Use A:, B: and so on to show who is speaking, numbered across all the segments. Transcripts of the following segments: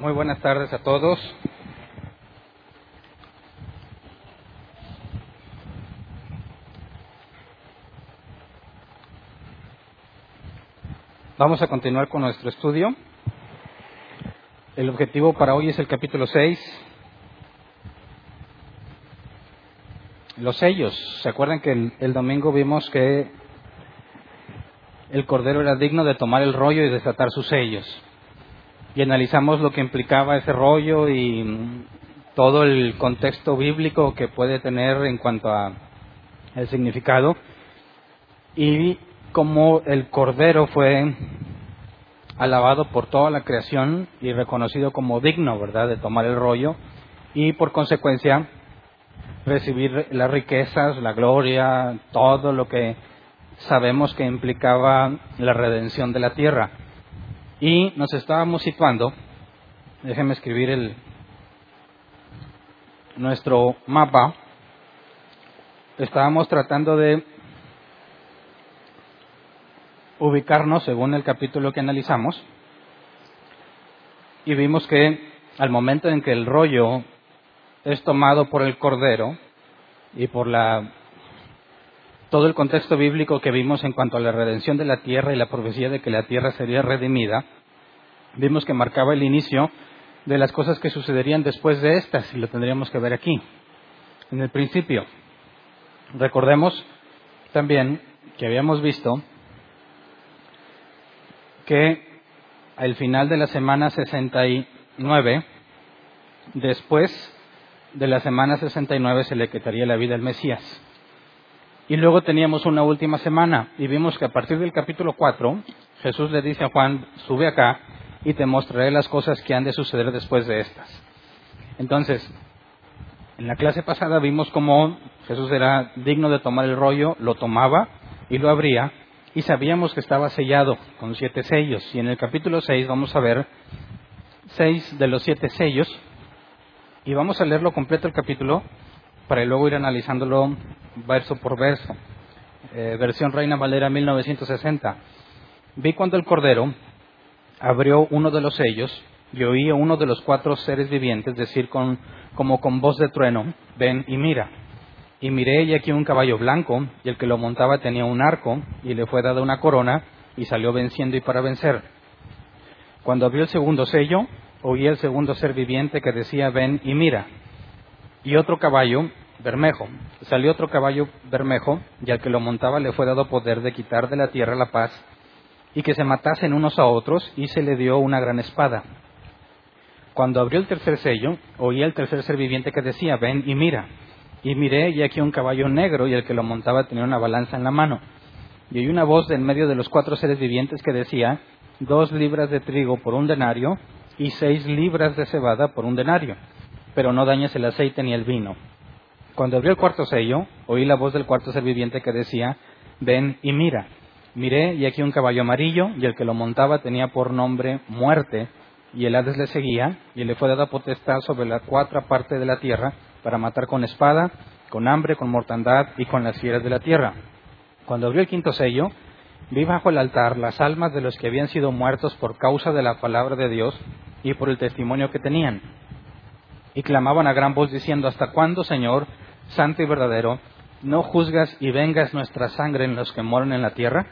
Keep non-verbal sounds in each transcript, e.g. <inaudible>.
A: Muy buenas tardes a todos. Vamos a continuar con nuestro estudio. El objetivo para hoy es el capítulo 6. Los sellos. ¿Se acuerdan que el, domingo vimos que el cordero era digno de tomar el rollo y desatar sus sellos? Y analizamos lo que implicaba ese rollo y todo el contexto bíblico que puede tener en cuanto a el significado y cómo el cordero fue alabado por toda la creación y reconocido como digno, ¿verdad?, de tomar el rollo y por consecuencia recibir las riquezas, la gloria, todo lo que sabemos que implicaba la redención de la tierra. Y nos estábamos situando, déjenme escribir el, nuestro mapa, estábamos tratando de ubicarnos según el capítulo que analizamos. Y vimos que al momento en que el rollo es tomado por el cordero y por la todo el contexto bíblico que vimos en cuanto a la redención de la tierra y la profecía de que la tierra sería redimida, vimos que marcaba el inicio de las cosas que sucederían después de estas, y lo tendríamos que ver aquí. En el principio, recordemos también que habíamos visto que al final de la semana 69, después de la semana 69 se le quitaría la vida al Mesías. Y luego teníamos una última semana y vimos que a partir del capítulo 4 Jesús le dice a Juan, sube acá y te mostraré las cosas que han de suceder después de estas. Entonces, en la clase pasada vimos cómo Jesús era digno de tomar el rollo, lo tomaba y lo abría y sabíamos que estaba sellado con siete sellos. Y en el capítulo 6 vamos a ver seis de los siete sellos y vamos a leerlo completo el capítulo para luego ir analizándolo verso por verso. Eh, versión Reina Valera 1960. Vi cuando el Cordero abrió uno de los sellos y oí a uno de los cuatro seres vivientes decir con, como con voz de trueno, ven y mira. Y miré y aquí un caballo blanco, y el que lo montaba tenía un arco, y le fue dada una corona, y salió venciendo y para vencer. Cuando abrió el segundo sello, oí el segundo ser viviente que decía, ven y mira. Y otro caballo, Bermejo. Salió otro caballo bermejo, y al que lo montaba le fue dado poder de quitar de la tierra la paz, y que se matasen unos a otros, y se le dio una gran espada. Cuando abrió el tercer sello, oí el tercer ser viviente que decía, ven y mira. Y miré, y aquí un caballo negro, y el que lo montaba tenía una balanza en la mano. Y oí una voz en medio de los cuatro seres vivientes que decía, dos libras de trigo por un denario, y seis libras de cebada por un denario, pero no dañes el aceite ni el vino cuando abrió el cuarto sello, oí la voz del cuarto ser viviente que decía, ven y mira. Miré y aquí un caballo amarillo, y el que lo montaba tenía por nombre muerte, y el Hades le seguía, y le fue dada potestad sobre la cuarta parte de la tierra, para matar con espada, con hambre, con mortandad y con las fieras de la tierra. Cuando abrió el quinto sello, vi bajo el altar las almas de los que habían sido muertos por causa de la palabra de Dios y por el testimonio que tenían. Y clamaban a gran voz diciendo, ¿hasta cuándo, Señor, santo y verdadero, no juzgas y vengas nuestra sangre en los que moran en la tierra?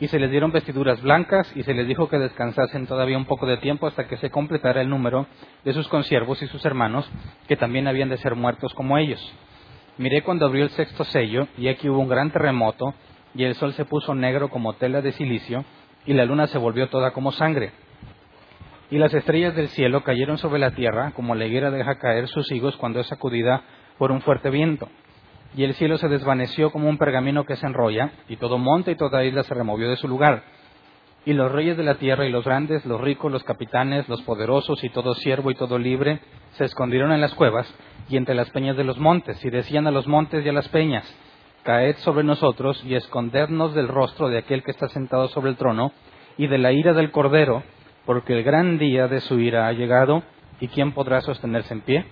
A: Y se les dieron vestiduras blancas y se les dijo que descansasen todavía un poco de tiempo hasta que se completara el número de sus consiervos y sus hermanos, que también habían de ser muertos como ellos. Miré cuando abrió el sexto sello, y aquí hubo un gran terremoto, y el sol se puso negro como tela de silicio, y la luna se volvió toda como sangre. Y las estrellas del cielo cayeron sobre la tierra, como la higuera deja caer sus higos cuando es sacudida por un fuerte viento. Y el cielo se desvaneció como un pergamino que se enrolla, y todo monte y toda isla se removió de su lugar. Y los reyes de la tierra y los grandes, los ricos, los capitanes, los poderosos y todo siervo y todo libre se escondieron en las cuevas y entre las peñas de los montes, y decían a los montes y a las peñas, Caed sobre nosotros y escondednos del rostro de aquel que está sentado sobre el trono y de la ira del Cordero, porque el gran día de su ira ha llegado, y ¿quién podrá sostenerse en pie?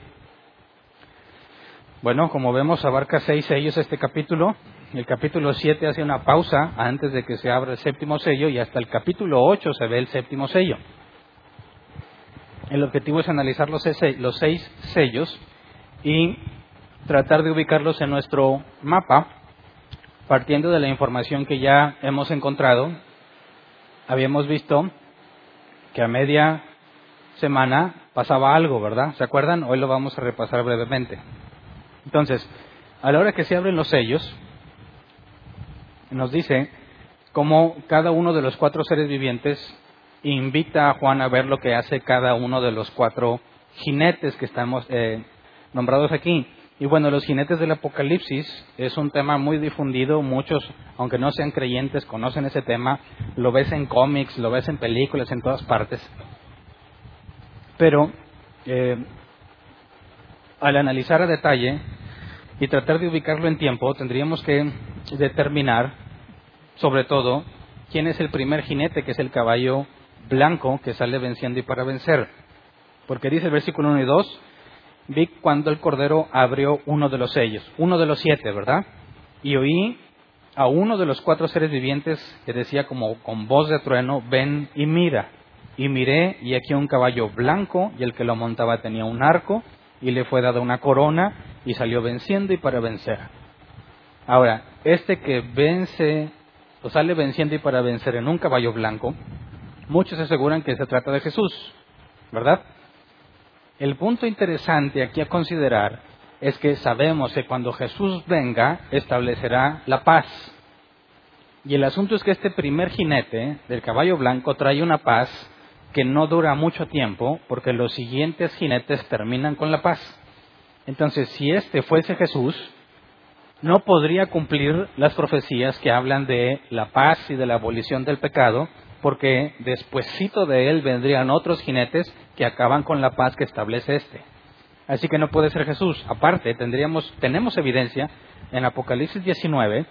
A: Bueno, como vemos, abarca seis sellos este capítulo. El capítulo siete hace una pausa antes de que se abra el séptimo sello y hasta el capítulo ocho se ve el séptimo sello. el objetivo es analizar los seis sellos y tratar de ubicarlos en nuestro mapa, partiendo de la información que ya hemos encontrado. Habíamos visto que a media semana pasaba algo, ¿verdad? ¿Se acuerdan? Hoy lo vamos a repasar brevemente. Entonces, a la hora que se abren los sellos, nos dice cómo cada uno de los cuatro seres vivientes invita a Juan a ver lo que hace cada uno de los cuatro jinetes que estamos eh, nombrados aquí. Y bueno, los jinetes del Apocalipsis es un tema muy difundido, muchos, aunque no sean creyentes, conocen ese tema, lo ves en cómics, lo ves en películas, en todas partes. Pero eh, al analizar a detalle y tratar de ubicarlo en tiempo, tendríamos que determinar, sobre todo, quién es el primer jinete, que es el caballo blanco que sale venciendo y para vencer. Porque dice el versículo 1 y 2, vi cuando el Cordero abrió uno de los sellos, uno de los siete, ¿verdad? Y oí a uno de los cuatro seres vivientes que decía como con voz de trueno, ven y mira. Y miré, y aquí un caballo blanco, y el que lo montaba tenía un arco, y le fue dada una corona, y salió venciendo y para vencer. Ahora, este que vence, o sale venciendo y para vencer en un caballo blanco, muchos aseguran que se trata de Jesús, ¿verdad? El punto interesante aquí a considerar es que sabemos que cuando Jesús venga establecerá la paz. Y el asunto es que este primer jinete del caballo blanco trae una paz que no dura mucho tiempo porque los siguientes jinetes terminan con la paz. Entonces, si este fuese Jesús, no podría cumplir las profecías que hablan de la paz y de la abolición del pecado, porque despuesito de él vendrían otros jinetes que acaban con la paz que establece este. Así que no puede ser Jesús. Aparte, tendríamos, tenemos evidencia en Apocalipsis 19,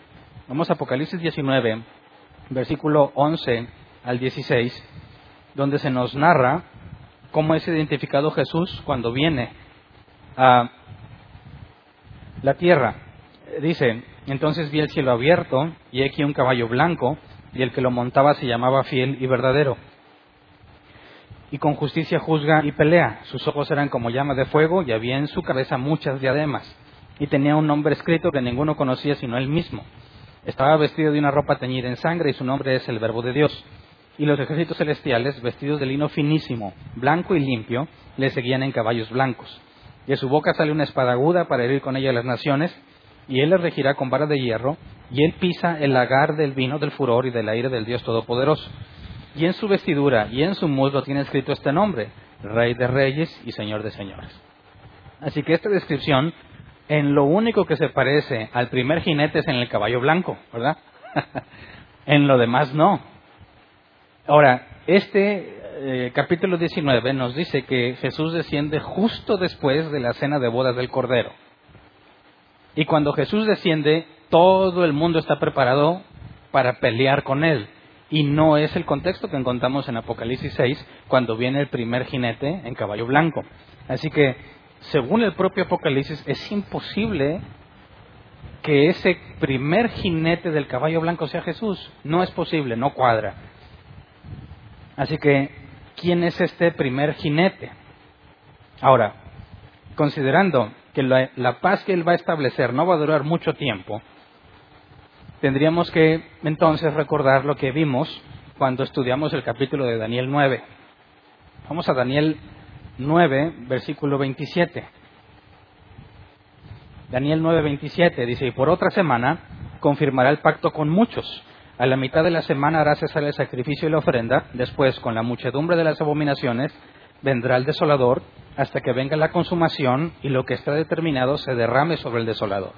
A: vamos a Apocalipsis 19, versículo 11 al 16, donde se nos narra cómo es identificado Jesús cuando viene a la tierra. Dice, entonces vi el cielo abierto y aquí un caballo blanco y el que lo montaba se llamaba fiel y verdadero. Y con justicia juzga y pelea. Sus ojos eran como llamas de fuego y había en su cabeza muchas diademas. Y tenía un nombre escrito que ninguno conocía sino él mismo. Estaba vestido de una ropa teñida en sangre y su nombre es el Verbo de Dios. Y los ejércitos celestiales, vestidos de lino finísimo, blanco y limpio, le seguían en caballos blancos. De su boca sale una espada aguda para herir con ella las naciones, y él le regirá con vara de hierro, y él pisa el lagar del vino del furor y del aire del Dios Todopoderoso. Y en su vestidura y en su muslo tiene escrito este nombre, Rey de Reyes y Señor de Señores. Así que esta descripción, en lo único que se parece al primer jinete es en el caballo blanco, ¿verdad? <laughs> en lo demás no. Ahora, este eh, capítulo 19 nos dice que Jesús desciende justo después de la cena de bodas del Cordero. Y cuando Jesús desciende, todo el mundo está preparado para pelear con él. Y no es el contexto que encontramos en Apocalipsis 6, cuando viene el primer jinete en caballo blanco. Así que, según el propio Apocalipsis, es imposible que ese primer jinete del caballo blanco sea Jesús. No es posible, no cuadra. Así que, ¿quién es este primer jinete? Ahora, considerando que la, paz que Él va a establecer no va a durar mucho tiempo, tendríamos que entonces recordar lo que vimos cuando estudiamos el capítulo de Daniel 9. Vamos a Daniel 9, versículo 27. Daniel 9, 27 dice, y por otra semana confirmará el pacto con muchos. A la mitad de la semana hará cesar el sacrificio y la ofrenda. Después, con la muchedumbre de las abominaciones, vendrá el desolador hasta que venga la consumación y lo que está determinado se derrame sobre el desolador.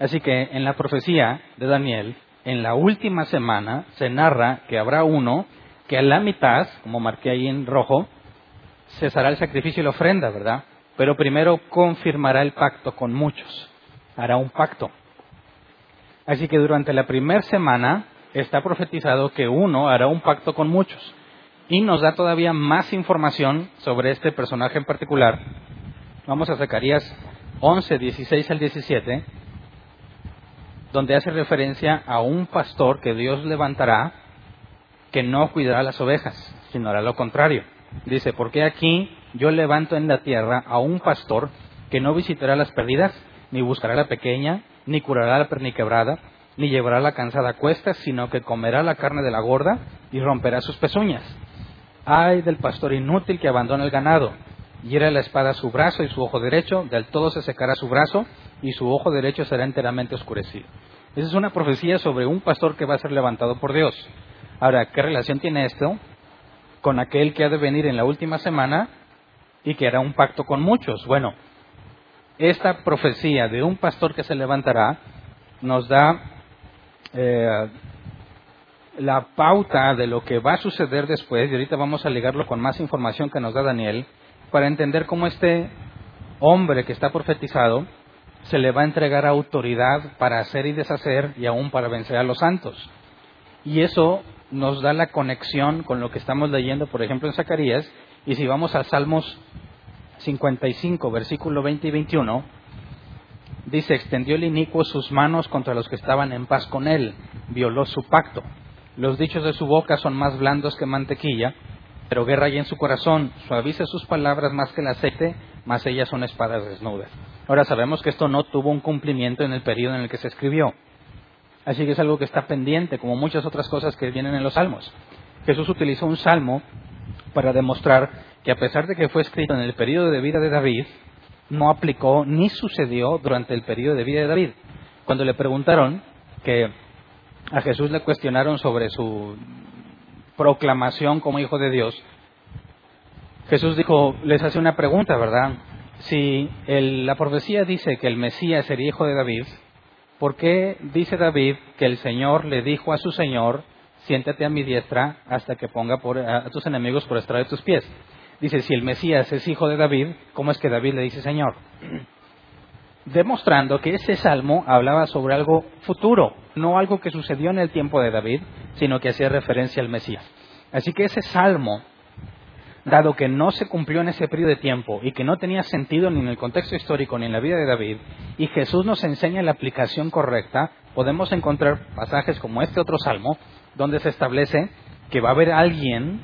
A: Así que en la profecía de Daniel, en la última semana, se narra que habrá uno que a la mitad, como marqué ahí en rojo, cesará el sacrificio y la ofrenda, ¿verdad? Pero primero confirmará el pacto con muchos. Hará un pacto. Así que durante la primera semana está profetizado que uno hará un pacto con muchos y nos da todavía más información sobre este personaje en particular. Vamos a Zacarías 11, 16 al 17, donde hace referencia a un pastor que Dios levantará que no cuidará las ovejas, sino hará lo contrario. Dice, porque aquí yo levanto en la tierra a un pastor que no visitará las perdidas, ni buscará la pequeña, ni curará la perniquebrada, ni llevará la cansada a cuestas, sino que comerá la carne de la gorda y romperá sus pezuñas. Ay del pastor inútil que abandona el ganado, hiera la espada su brazo y su ojo derecho, del todo se secará su brazo y su ojo derecho será enteramente oscurecido. Esa es una profecía sobre un pastor que va a ser levantado por Dios. Ahora, ¿qué relación tiene esto con aquel que ha de venir en la última semana y que hará un pacto con muchos? Bueno, esta profecía de un pastor que se levantará nos da eh, la pauta de lo que va a suceder después, y ahorita vamos a ligarlo con más información que nos da Daniel, para entender cómo este hombre que está profetizado se le va a entregar autoridad para hacer y deshacer y aún para vencer a los santos. Y eso nos da la conexión con lo que estamos leyendo, por ejemplo, en Zacarías, y si vamos a Salmos 55, versículo 20 y 21, dice, extendió el inicuo sus manos contra los que estaban en paz con él, violó su pacto. Los dichos de su boca son más blandos que mantequilla, pero guerra hay en su corazón, suaviza sus palabras más que el aceite, más ellas son espadas desnudas. Ahora sabemos que esto no tuvo un cumplimiento en el periodo en el que se escribió. Así que es algo que está pendiente, como muchas otras cosas que vienen en los salmos. Jesús utilizó un salmo para demostrar que a pesar de que fue escrito en el periodo de vida de David, no aplicó ni sucedió durante el periodo de vida de David. Cuando le preguntaron que a Jesús le cuestionaron sobre su proclamación como hijo de Dios, Jesús dijo, les hace una pregunta, ¿verdad? Si la profecía dice que el Mesías sería hijo de David, ¿por qué dice David que el Señor le dijo a su Señor, siéntate a mi diestra hasta que ponga a tus enemigos por estrado de tus pies? Dice, si el Mesías es hijo de David, ¿cómo es que David le dice Señor? <clears throat> Demostrando que ese salmo hablaba sobre algo futuro, no algo que sucedió en el tiempo de David, sino que hacía referencia al Mesías. Así que ese salmo, dado que no se cumplió en ese periodo de tiempo y que no tenía sentido ni en el contexto histórico ni en la vida de David, y Jesús nos enseña la aplicación correcta, podemos encontrar pasajes como este otro salmo, donde se establece que va a haber alguien,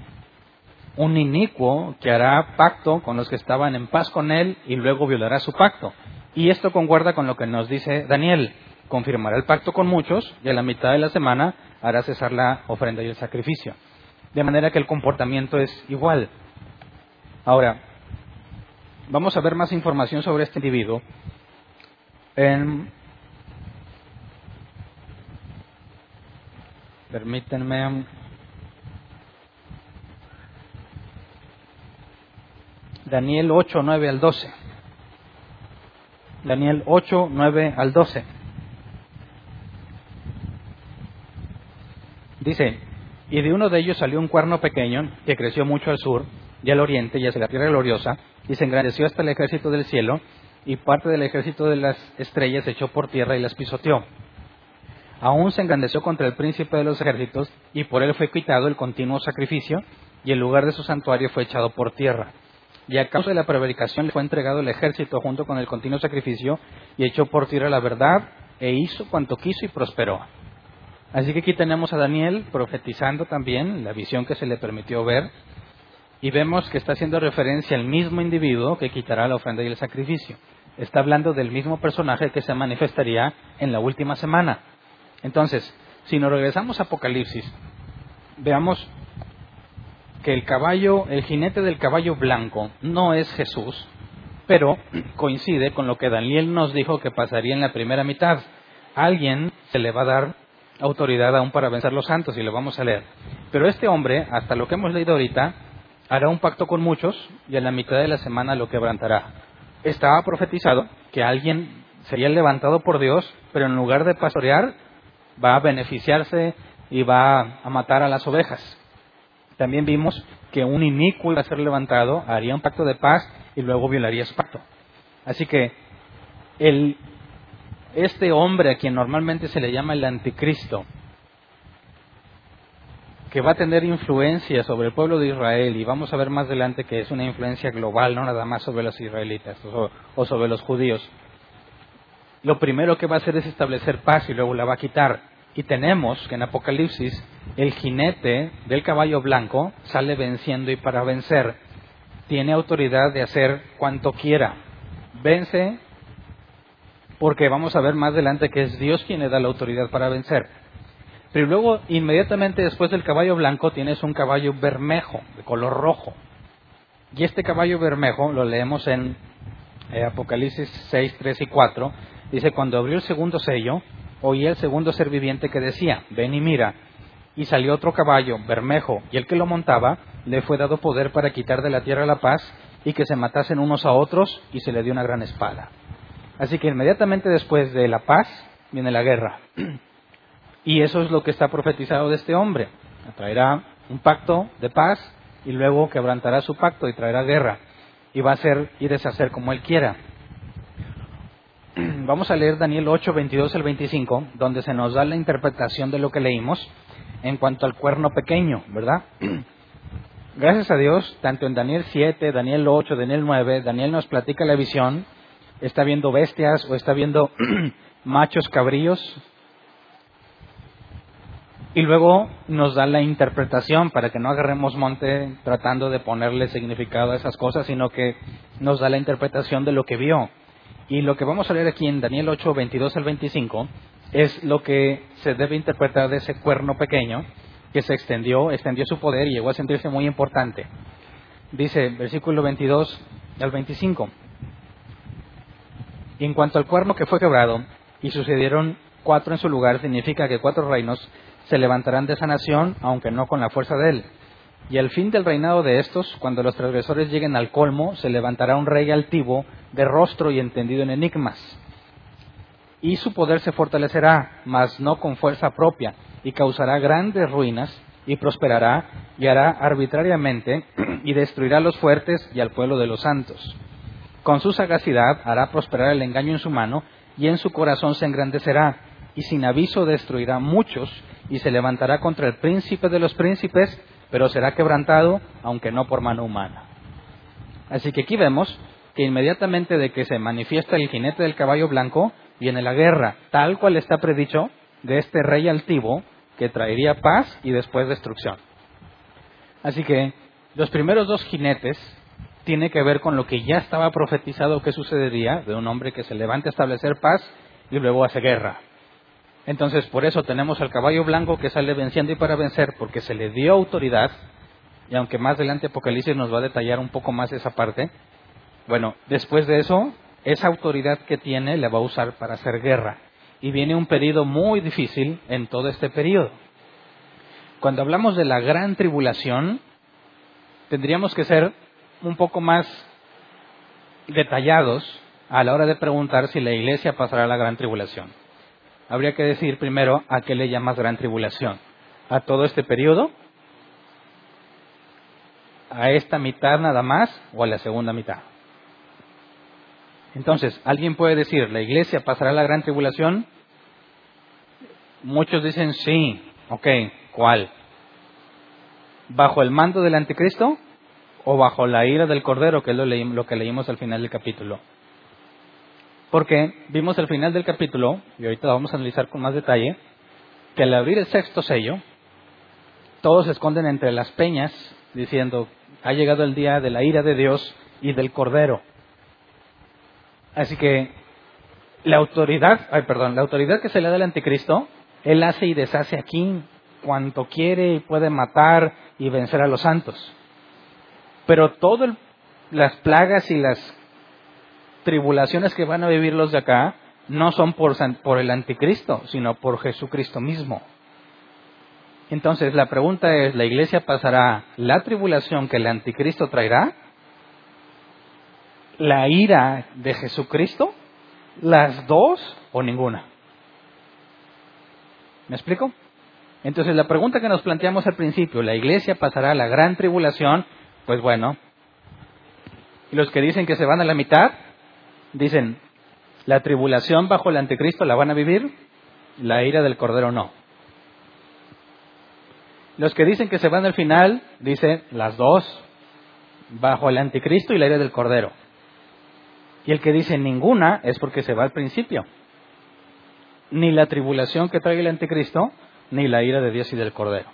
A: un inicuo, que hará pacto con los que estaban en paz con él y luego violará su pacto. Y esto concuerda con lo que nos dice Daniel confirmará el pacto con muchos y a la mitad de la semana hará cesar la ofrenda y el sacrificio. De manera que el comportamiento es igual. Ahora, vamos a ver más información sobre este individuo en Permítanme. Daniel 8, 9 al 12. Daniel 8, 9 al 12. Dice, y de uno de ellos salió un cuerno pequeño que creció mucho al sur y al oriente y hacia la tierra gloriosa y se engrandeció hasta el ejército del cielo y parte del ejército de las estrellas echó por tierra y las pisoteó. Aún se engrandeció contra el príncipe de los ejércitos y por él fue quitado el continuo sacrificio y el lugar de su santuario fue echado por tierra. Y a causa de la prevaricación le fue entregado el ejército junto con el continuo sacrificio y echó por tierra la verdad e hizo cuanto quiso y prosperó. Así que aquí tenemos a Daniel profetizando también la visión que se le permitió ver y vemos que está haciendo referencia al mismo individuo que quitará la ofrenda y el sacrificio. Está hablando del mismo personaje que se manifestaría en la última semana. Entonces, si nos regresamos a Apocalipsis, veamos que el caballo, el jinete del caballo blanco no es Jesús, pero coincide con lo que Daniel nos dijo que pasaría en la primera mitad. Alguien se le va a dar autoridad aún para vencer los santos, y lo vamos a leer. Pero este hombre, hasta lo que hemos leído ahorita, hará un pacto con muchos y en la mitad de la semana lo quebrantará. Estaba profetizado que alguien sería levantado por Dios, pero en lugar de pastorear, va a beneficiarse y va a matar a las ovejas. También vimos que un inicuo iba a ser levantado, haría un pacto de paz y luego violaría su pacto. Así que el este hombre a quien normalmente se le llama el anticristo, que va a tener influencia sobre el pueblo de Israel, y vamos a ver más adelante que es una influencia global, no nada más sobre los israelitas o, sobre los judíos, lo primero que va a hacer es establecer paz y luego la va a quitar. Y tenemos que en Apocalipsis el jinete del caballo blanco sale venciendo y para vencer. tiene autoridad de hacer cuanto quiera. Vence porque vamos a ver más adelante que es Dios quien le da la autoridad para vencer. Pero luego, inmediatamente después del caballo blanco, tienes un caballo bermejo, de color rojo. Y este caballo bermejo lo leemos en eh, Apocalipsis 6, 3 y 4. Dice, cuando abrió el segundo sello, oí el segundo ser viviente que decía, ven y mira. Y salió otro caballo, bermejo, y el que lo montaba le fue dado poder para quitar de la tierra la paz y que se matasen unos a otros, y se le dio una gran espada. Así que inmediatamente después de la paz viene la guerra. Y eso es lo que está profetizado de este hombre. Traerá un pacto de paz y luego quebrantará su pacto y traerá guerra. Y va a hacer y deshacer como él quiera. <clears throat> Vamos a leer Daniel 8, 22 al 25, donde se nos da la interpretación de lo que leímos en cuanto al cuerno pequeño, ¿verdad? <clears throat> Gracias a Dios, tanto en Daniel 7, Daniel 8, Daniel 9, Daniel nos platica la visión está viendo bestias o está viendo <clears throat> machos cabríos. Y luego nos da la interpretación para que no agarremos monte tratando de ponerle significado a esas cosas, sino que nos da la interpretación de lo que vio. Y lo que vamos a leer aquí en Daniel 8, 22 al 25 es lo que se debe interpretar de ese cuerno pequeño que se extendió, extendió su poder y llegó a sentirse muy importante. Dice, versículo 22 al 25. Y en cuanto al cuerno que fue quebrado, y sucedieron cuatro en su lugar, significa que cuatro reinos se levantarán de esa nación, aunque no con la fuerza de él. Y al fin del reinado de estos, cuando los transgresores lleguen al colmo, se levantará un rey altivo, de rostro y entendido en enigmas. Y su poder se fortalecerá, mas no con fuerza propia, y causará grandes ruinas, y prosperará, y hará arbitrariamente, <clears throat> y destruirá a los fuertes y al pueblo de los santos. Con su sagacidad hará prosperar el engaño en su mano y en su corazón se engrandecerá y sin aviso destruirá muchos y se levantará contra el príncipe de los príncipes, pero será quebrantado, aunque no por mano humana. Así que aquí vemos que inmediatamente de que se manifiesta el jinete del caballo blanco, viene la guerra, tal cual está predicho de este rey altivo que traería paz y después destrucción. Así que los primeros dos jinetes tiene que ver con lo que ya estaba profetizado que sucedería de un hombre que se levanta a establecer paz y luego hace guerra. Entonces, por eso tenemos al caballo blanco que sale venciendo y para vencer, porque se le dio autoridad, y aunque más adelante Apocalipsis nos va a detallar un poco más esa parte, bueno, después de eso, esa autoridad que tiene la va a usar para hacer guerra. Y viene un periodo muy difícil en todo este periodo. Cuando hablamos de la gran tribulación, tendríamos que ser un poco más detallados a la hora de preguntar si la iglesia pasará la gran tribulación. Habría que decir primero a qué le llamas gran tribulación. ¿A todo este periodo? ¿A esta mitad nada más o a la segunda mitad? Entonces, ¿alguien puede decir, la iglesia pasará la gran tribulación? Muchos dicen sí, ok, ¿cuál? ¿Bajo el mando del anticristo? o bajo la ira del Cordero, que es lo, que leímos al final del capítulo. Porque vimos al final del capítulo, y ahorita lo vamos a analizar con más detalle, que al abrir el sexto sello, todos se esconden entre las peñas diciendo, ha llegado el día de la ira de Dios y del Cordero. Así que la autoridad, ay perdón, la autoridad que se le da al anticristo, él hace y deshace aquí cuanto quiere y puede matar y vencer a los santos. Pero todas las plagas y las tribulaciones que van a vivir los de acá no son por, por el anticristo, sino por Jesucristo mismo. Entonces la pregunta es, ¿la iglesia pasará la tribulación que el anticristo traerá? ¿La ira de Jesucristo? ¿Las dos o ninguna? ¿Me explico? Entonces la pregunta que nos planteamos al principio, ¿la iglesia pasará la gran tribulación pues bueno. Y los que dicen que se van a la mitad, dicen, la tribulación bajo el anticristo la van a vivir, la ira del Cordero no. Los que dicen que se van al final, dicen las dos, bajo el anticristo y la ira del Cordero. Y el que dice ninguna es porque se va al principio. Ni la tribulación que trae el anticristo, ni la ira de Dios y del Cordero.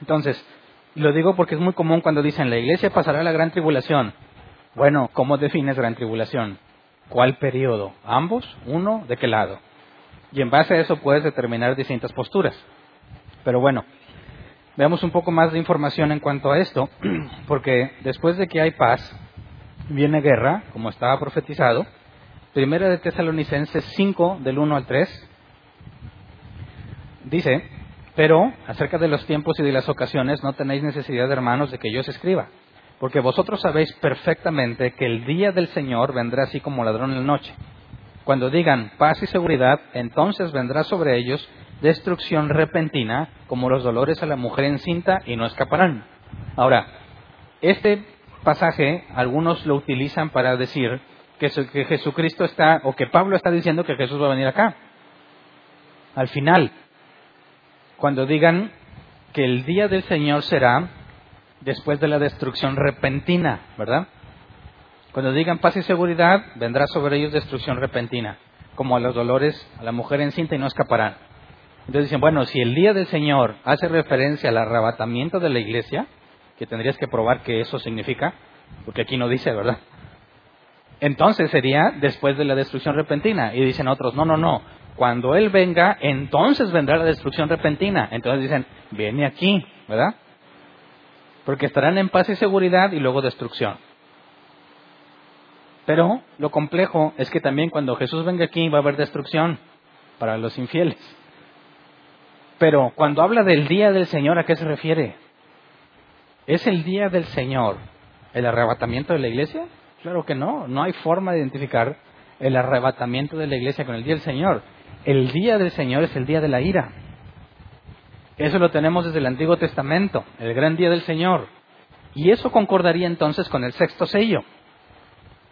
A: Entonces, Lo digo porque es muy común cuando dicen la iglesia pasará la gran tribulación. Bueno, ¿cómo defines gran tribulación? ¿Cuál periodo? ¿Ambos? ¿Uno? ¿De qué lado? Y en base a eso puedes determinar distintas posturas. Pero bueno, veamos un poco más de información en cuanto a esto, <clears throat> porque después de que hay paz, viene guerra, como estaba profetizado. Primera de Tesalonicenses 5, del 1 al 3, dice, pero acerca de los tiempos y de las ocasiones no tenéis necesidad, hermanos, de que yo os escriba, porque vosotros sabéis perfectamente que el día del Señor vendrá así como ladrón en la noche. Cuando digan paz y seguridad, entonces vendrá sobre ellos destrucción repentina, como los dolores a la mujer encinta, y no escaparán. Ahora, este pasaje algunos lo utilizan para decir que, que Jesucristo está, o que Pablo está diciendo que Jesús va a venir acá. Al final, cuando digan que el día del Señor será después de la destrucción repentina, ¿verdad? Cuando digan paz y seguridad, vendrá sobre ellos destrucción repentina, como a los dolores a la mujer encinta y no escaparán. Entonces dicen, bueno, si el día del Señor hace referencia al arrebatamiento de la iglesia, que tendrías que probar que eso significa, porque aquí no dice, ¿verdad? Entonces sería después de la destrucción repentina. Y dicen otros, no, no, no, cuando Él venga, entonces vendrá la destrucción repentina. Entonces dicen, viene aquí, ¿verdad? Porque estarán en paz y seguridad y luego destrucción. Pero lo complejo es que también cuando Jesús venga aquí va a haber destrucción para los infieles. Pero cuando habla del día del Señor, ¿a qué se refiere? ¿Es el día del Señor el arrebatamiento de la iglesia? Claro que no, no hay forma de identificar el arrebatamiento de la iglesia con el día del Señor el día del Señor es el día de la ira. Eso lo tenemos desde el Antiguo Testamento, el gran día del Señor. Y eso concordaría entonces con el sexto sello,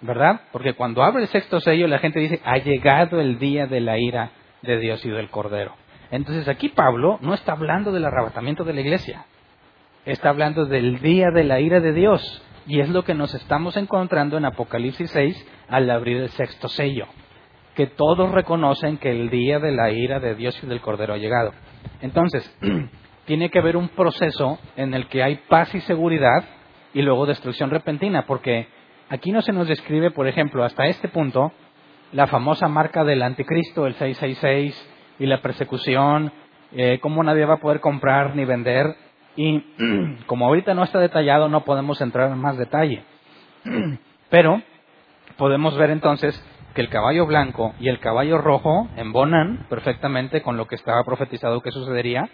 A: ¿verdad? Porque cuando abre el sexto sello la gente dice, ha llegado el día de la ira de Dios y del Cordero. Entonces aquí Pablo no está hablando del arrebatamiento de la iglesia, está hablando del día de la ira de Dios. Y es lo que nos estamos encontrando en Apocalipsis 6 al abrir el sexto sello que todos reconocen que el día de la ira de Dios y del Cordero ha llegado. Entonces, <clears throat> tiene que haber un proceso en el que hay paz y seguridad y luego destrucción repentina, porque aquí no se nos describe, por ejemplo, hasta este punto, la famosa marca del anticristo, el 666, y la persecución, eh, cómo nadie va a poder comprar ni vender, y <clears throat> como ahorita no está detallado, no podemos entrar en más detalle. <clears throat> Pero podemos ver entonces que el caballo blanco y el caballo rojo embonan perfectamente con lo que estaba profetizado que sucedería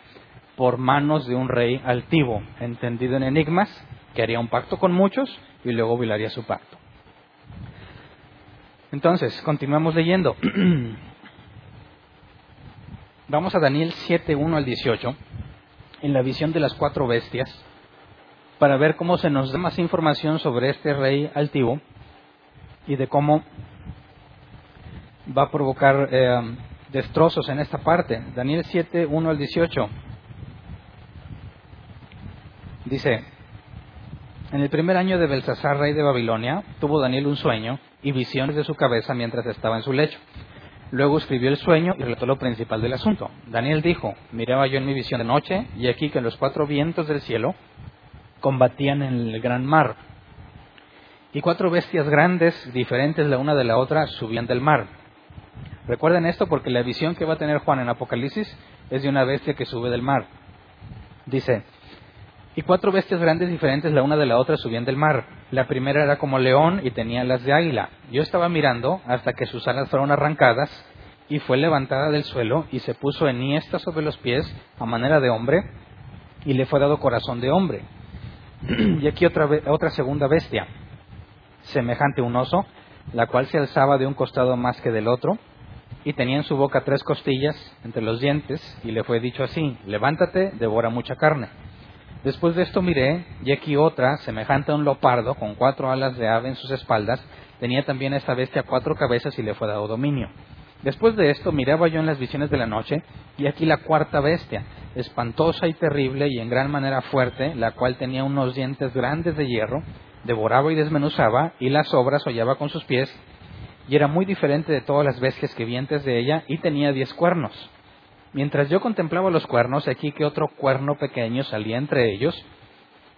A: por manos de un rey altivo, entendido en enigmas, que haría un pacto con muchos y luego violaría su pacto. Entonces, continuamos leyendo. <clears throat> Vamos a Daniel 7, 1 al 18, en la visión de las cuatro bestias, para ver cómo se nos da más información sobre este rey altivo y de cómo va a provocar eh, destrozos en esta parte. Daniel 7, 1 al 18. Dice, en el primer año de Belsasar, rey de Babilonia, tuvo Daniel un sueño y visiones de su cabeza mientras estaba en su lecho. Luego escribió el sueño y relató lo principal del asunto. Daniel dijo, miraba yo en mi visión de noche y aquí que los cuatro vientos del cielo combatían en el gran mar. Y cuatro bestias grandes, diferentes la una de la otra, subían del mar Recuerden esto porque la visión que va a tener Juan en Apocalipsis es de una bestia que sube del mar. Dice, y cuatro bestias grandes diferentes la una de la otra subían del mar. La primera era como león y tenía alas de águila. Yo estaba mirando hasta que sus alas fueron arrancadas y fue levantada del suelo y se puso enhiesta sobre los pies a manera de hombre y le fue dado corazón de hombre. <clears throat> y aquí otra, otra segunda bestia, semejante a un oso, la cual se alzaba de un costado más que del otro y tenía en su boca tres costillas entre los dientes, y le fue dicho así, levántate, devora mucha carne. Después de esto miré, y aquí otra, semejante a un leopardo, con cuatro alas de ave en sus espaldas, tenía también esta bestia cuatro cabezas y le fue dado dominio. Después de esto miraba yo en las visiones de la noche, y aquí la cuarta bestia, espantosa y terrible y en gran manera fuerte, la cual tenía unos dientes grandes de hierro, devoraba y desmenuzaba, y las obras hollaba con sus pies, y era muy diferente de todas las bestias que vi antes de ella, y tenía diez cuernos. Mientras yo contemplaba los cuernos, aquí que otro cuerno pequeño salía entre ellos,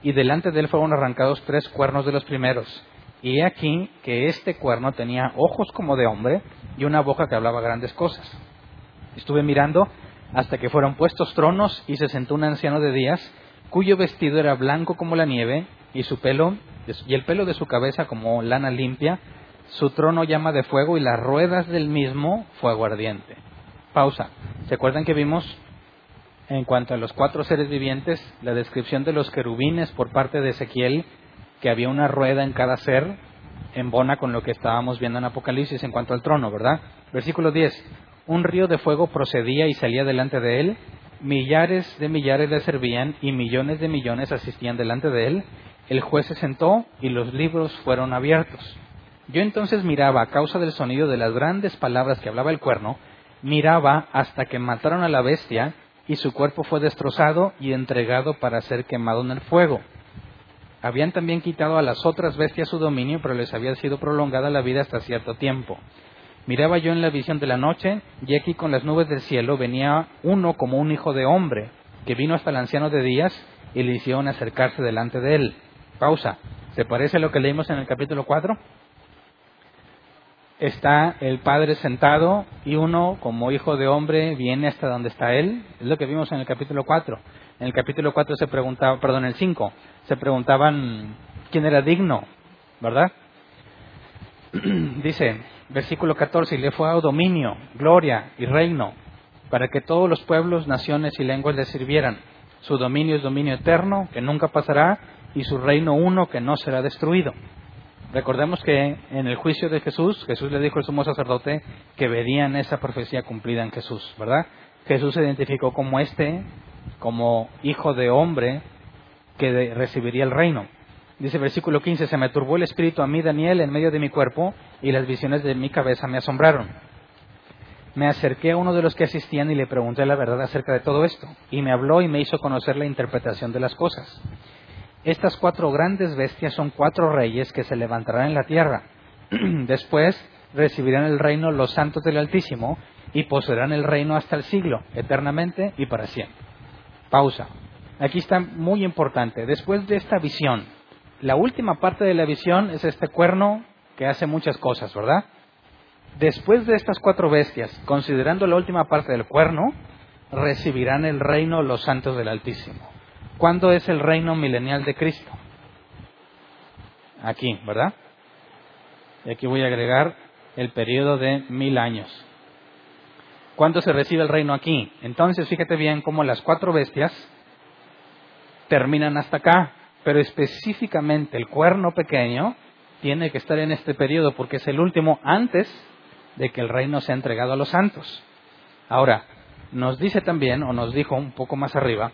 A: y delante de él fueron arrancados tres cuernos de los primeros. Y he aquí que este cuerno tenía ojos como de hombre y una boca que hablaba grandes cosas. Estuve mirando hasta que fueron puestos tronos y se sentó un anciano de días, cuyo vestido era blanco como la nieve y su pelo y el pelo de su cabeza como lana limpia, su trono llama de fuego y las ruedas del mismo fuego ardiente. Pausa. ¿Se acuerdan que vimos en cuanto a los cuatro seres vivientes la descripción de los querubines por parte de Ezequiel, que había una rueda en cada ser, en bona con lo que estábamos viendo en Apocalipsis en cuanto al trono, ¿verdad? Versículo 10. Un río de fuego procedía y salía delante de él, millares de millares le servían y millones de millones asistían delante de él. El juez se sentó y los libros fueron abiertos. Yo entonces miraba a causa del sonido de las grandes palabras que hablaba el cuerno, miraba hasta que mataron a la bestia y su cuerpo fue destrozado y entregado para ser quemado en el fuego. Habían también quitado a las otras bestias su dominio, pero les había sido prolongada la vida hasta cierto tiempo. Miraba yo en la visión de la noche, y aquí con las nubes del cielo venía uno como un hijo de hombre, que vino hasta el anciano de días y le hicieron acercarse delante de él. Pausa. ¿Se parece a lo que leímos en el capítulo 4? Está el padre sentado y uno, como hijo de hombre, viene hasta donde está él. Es lo que vimos en el capítulo 4. En el capítulo 4 se preguntaba, perdón, el 5, se preguntaban quién era digno, ¿verdad? <clears throat> Dice, versículo 14, y le fue dado dominio, gloria y reino, para que todos los pueblos, naciones y lenguas le sirvieran. Su dominio es dominio eterno, que nunca pasará, y su reino uno, que no será destruido. Recordemos que en el juicio de Jesús, Jesús le dijo al sumo sacerdote que verían esa profecía cumplida en Jesús, ¿verdad? Jesús se identificó como este, como hijo de hombre que recibiría el reino. Dice versículo 15, se me turbó el espíritu a mí, Daniel, en medio de mi cuerpo, y las visiones de mi cabeza me asombraron. Me acerqué a uno de los que asistían y le pregunté la verdad acerca de todo esto, y me habló y me hizo conocer la interpretación de las cosas. Estas cuatro grandes bestias son cuatro reyes que se levantarán en la tierra. <clears throat> Después recibirán el reino los santos del Altísimo y poseerán el reino hasta el siglo, eternamente y para siempre. Pausa. Aquí está muy importante. Después de esta visión, la última parte de la visión es este cuerno que hace muchas cosas, ¿verdad? Después de estas cuatro bestias, considerando la última parte del cuerno, recibirán el reino los santos del Altísimo. ¿Cuándo es el reino milenial de Cristo? Aquí, ¿verdad? Y aquí voy a agregar el periodo de mil años. ¿Cuándo se recibe el reino aquí? Entonces, fíjate bien cómo las cuatro bestias terminan hasta acá, pero específicamente el cuerno pequeño tiene que estar en este periodo porque es el último antes de que el reino sea entregado a los santos. Ahora, nos dice también, o nos dijo un poco más arriba,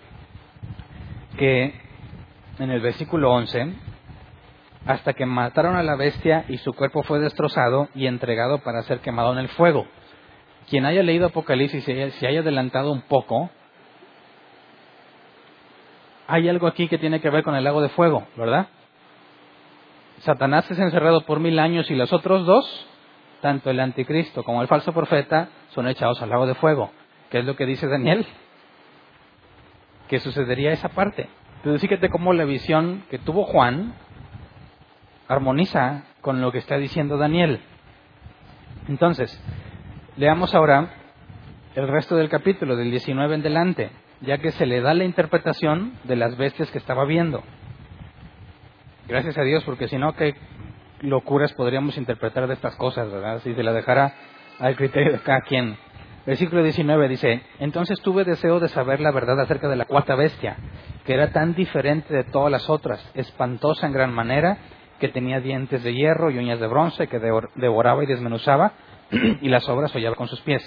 A: que en el versículo 11, hasta que mataron a la bestia y su cuerpo fue destrozado y entregado para ser quemado en el fuego. Quien haya leído Apocalipsis y se haya adelantado un poco, hay algo aquí que tiene que ver con el lago de fuego, ¿verdad? Satanás es encerrado por mil años y los otros dos, tanto el anticristo como el falso profeta, son echados al lago de fuego. ¿Qué es lo que dice Daniel? Que sucedería esa parte. Entonces fíjate cómo la visión que tuvo Juan armoniza con lo que está diciendo Daniel. Entonces, leamos ahora el resto del capítulo, del 19 en delante, ya que se le da la interpretación de las bestias que estaba viendo. Gracias a Dios, porque si no, qué locuras podríamos interpretar de estas cosas, ¿verdad? Si se la dejara al criterio de cada quien. Versículo 19 dice, entonces tuve deseo de saber la verdad acerca de la cuarta bestia, que era tan diferente de todas las otras, espantosa en gran manera, que tenía dientes de hierro y uñas de bronce, que devoraba y desmenuzaba, <clears throat> y las obras hollaba con sus pies.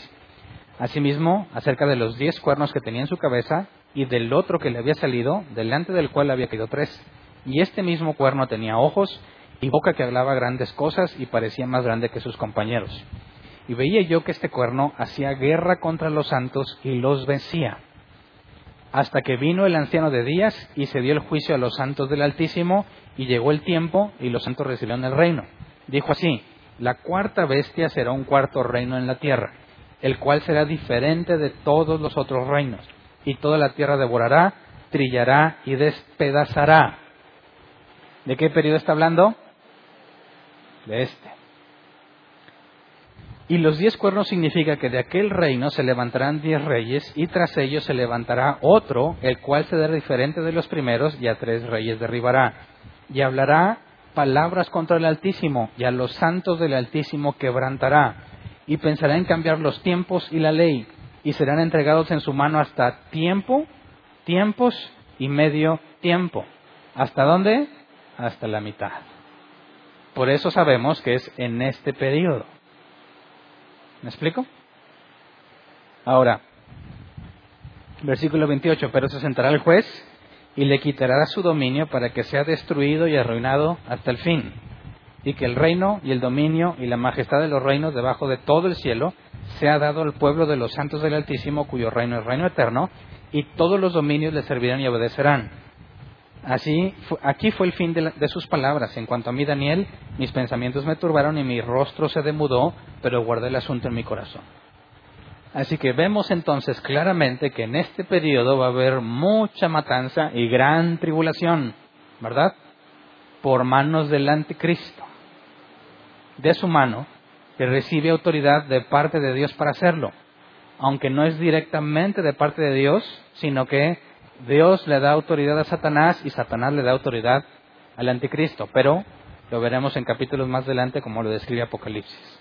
A: Asimismo, acerca de los diez cuernos que tenía en su cabeza, y del otro que le había salido, delante del cual había caído tres. Y este mismo cuerno tenía ojos y boca que hablaba grandes cosas y parecía más grande que sus compañeros y veía yo que este cuerno hacía guerra contra los santos y los vencía. Hasta que vino el anciano de días y se dio el juicio a los santos del Altísimo y llegó el tiempo y los santos recibieron el reino. Dijo así, la cuarta bestia será un cuarto reino en la tierra, el cual será diferente de todos los otros reinos, y toda la tierra devorará, trillará y despedazará. ¿De qué periodo está hablando? De este. Y los diez cuernos significa que de aquel reino se levantarán diez reyes y tras ellos se levantará otro, el cual será diferente de los primeros y a tres reyes derribará. Y hablará palabras contra el Altísimo y a los santos del Altísimo quebrantará. Y pensará en cambiar los tiempos y la ley y serán entregados en su mano hasta tiempo, tiempos y medio tiempo. ¿Hasta dónde? Hasta la mitad. Por eso sabemos que es en este periodo. ¿Me explico? Ahora, versículo 28, pero se sentará el juez y le quitará su dominio para que sea destruido y arruinado hasta el fin, y que el reino y el dominio y la majestad de los reinos debajo de todo el cielo sea dado al pueblo de los santos del Altísimo, cuyo reino es reino eterno, y todos los dominios le servirán y obedecerán. Así, aquí fue el fin de, de, sus palabras. En cuanto a mí, Daniel, mis pensamientos me turbaron y mi rostro se demudó, pero guardé el asunto en mi corazón. Así que vemos entonces claramente que en este periodo va a haber mucha matanza y gran tribulación, ¿verdad? Por manos del anticristo. De su mano, que recibe autoridad de parte de Dios para hacerlo. Aunque no es directamente de parte de Dios, sino que Dios le da autoridad a Satanás y Satanás le da autoridad al anticristo, pero lo veremos en capítulos más adelante como lo describe Apocalipsis.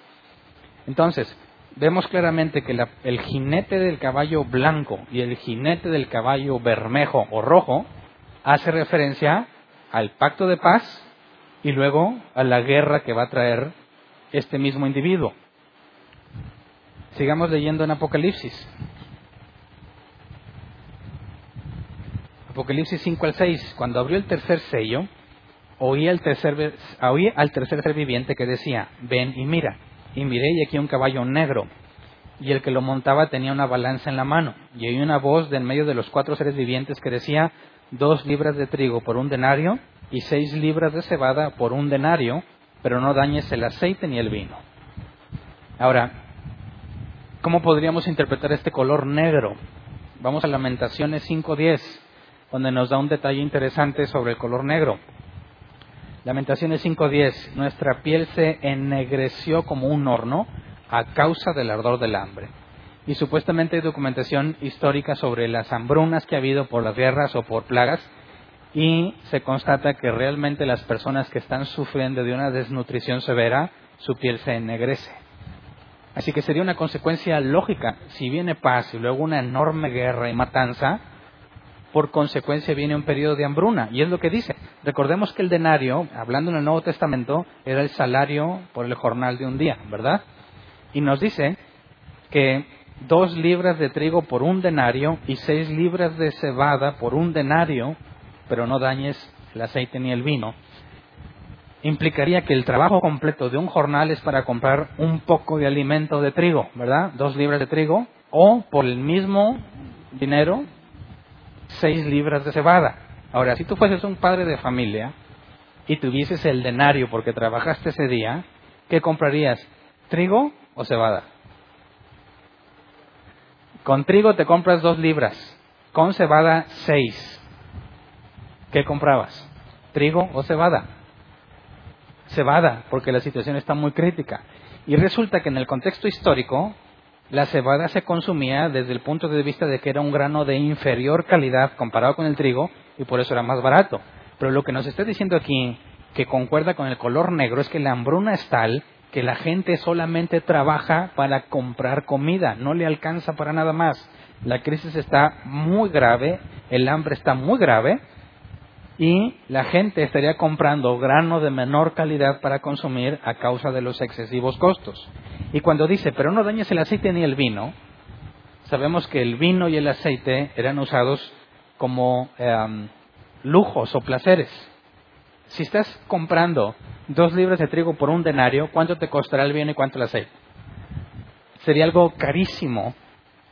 A: Entonces, vemos claramente que el jinete del caballo blanco y el jinete del caballo bermejo o rojo hace referencia al pacto de paz y luego a la guerra que va a traer este mismo individuo. Sigamos leyendo en Apocalipsis. Apocalipsis 5 al 6, cuando abrió el tercer sello, oí al tercer, oí al tercer ser viviente que decía, ven y mira. Y miré y aquí un caballo negro, y el que lo montaba tenía una balanza en la mano, y oí una voz de en medio de los cuatro seres vivientes que decía, dos libras de trigo por un denario, y seis libras de cebada por un denario, pero no dañes el aceite ni el vino. Ahora, ¿cómo podríamos interpretar este color negro? Vamos a Lamentaciones 5.10 donde nos da un detalle interesante sobre el color negro. Lamentaciones 5.10, nuestra piel se ennegreció como un horno a causa del ardor del hambre. Y supuestamente hay documentación histórica sobre las hambrunas que ha habido por las guerras o por plagas y se constata que realmente las personas que están sufriendo de una desnutrición severa, su piel se ennegrece. Así que sería una consecuencia lógica. Si viene paz y luego una enorme guerra y matanza, por consecuencia viene un periodo de hambruna. Y es lo que dice. Recordemos que el denario, hablando en el Nuevo Testamento, era el salario por el jornal de un día, ¿verdad? Y nos dice que dos libras de trigo por un denario y seis libras de cebada por un denario, pero no dañes el aceite ni el vino, implicaría que el trabajo completo de un jornal es para comprar un poco de alimento de trigo, ¿verdad? Dos libras de trigo, o por el mismo dinero seis libras de cebada. Ahora, si tú fueses un padre de familia y tuvieses el denario porque trabajaste ese día, ¿qué comprarías? ¿Trigo o cebada? Con trigo te compras dos libras, con cebada seis. ¿Qué comprabas? ¿Trigo o cebada? Cebada, porque la situación está muy crítica. Y resulta que en el contexto histórico, la cebada se consumía desde el punto de vista de que era un grano de inferior calidad comparado con el trigo y por eso era más barato. Pero lo que nos está diciendo aquí, que concuerda con el color negro, es que la hambruna es tal que la gente solamente trabaja para comprar comida, no le alcanza para nada más. La crisis está muy grave, el hambre está muy grave y la gente estaría comprando grano de menor calidad para consumir a causa de los excesivos costos. Y cuando dice, pero no dañes el aceite ni el vino, sabemos que el vino y el aceite eran usados como em, lujos o placeres. Si estás comprando dos libras de trigo por un denario, ¿cuánto te costará el vino y cuánto el aceite? Sería algo carísimo,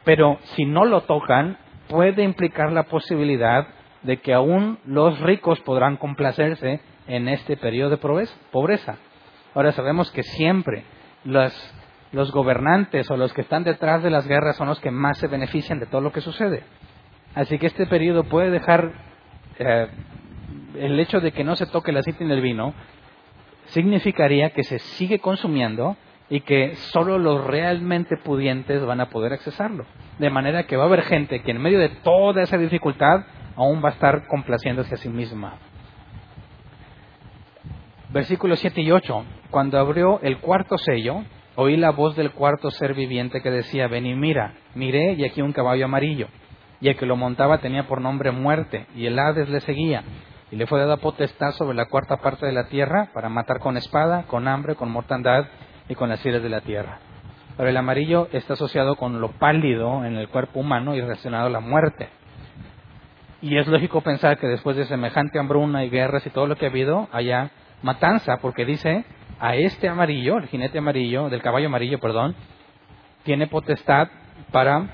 A: pero si no lo tocan, puede implicar la posibilidad de que aún los ricos podrán complacerse en este periodo de pobreza. Ahora sabemos que siempre los, los gobernantes o los que están detrás de las guerras son los que más se benefician de todo lo que sucede. Así que este periodo puede dejar eh, el hecho de que no se toque el aceite en el vino significaría que se sigue consumiendo y que solo los realmente pudientes van a poder accesarlo. De manera que va a haber gente que en medio de toda esa dificultad aún va a estar complaciéndose a sí misma. Versículos 7 y 8. Cuando abrió el cuarto sello, oí la voz del cuarto ser viviente que decía, ven y mira, miré y aquí un caballo amarillo, y el que lo montaba tenía por nombre muerte, y el Hades le seguía, y le fue dada potestad sobre la cuarta parte de la tierra para matar con espada, con hambre, con mortandad y con las fieras de la tierra. Pero el amarillo está asociado con lo pálido en el cuerpo humano y relacionado a la muerte. Y es lógico pensar que después de semejante hambruna y guerras y todo lo que ha habido, haya matanza, porque dice, a este amarillo, el jinete amarillo, del caballo amarillo, perdón, tiene potestad para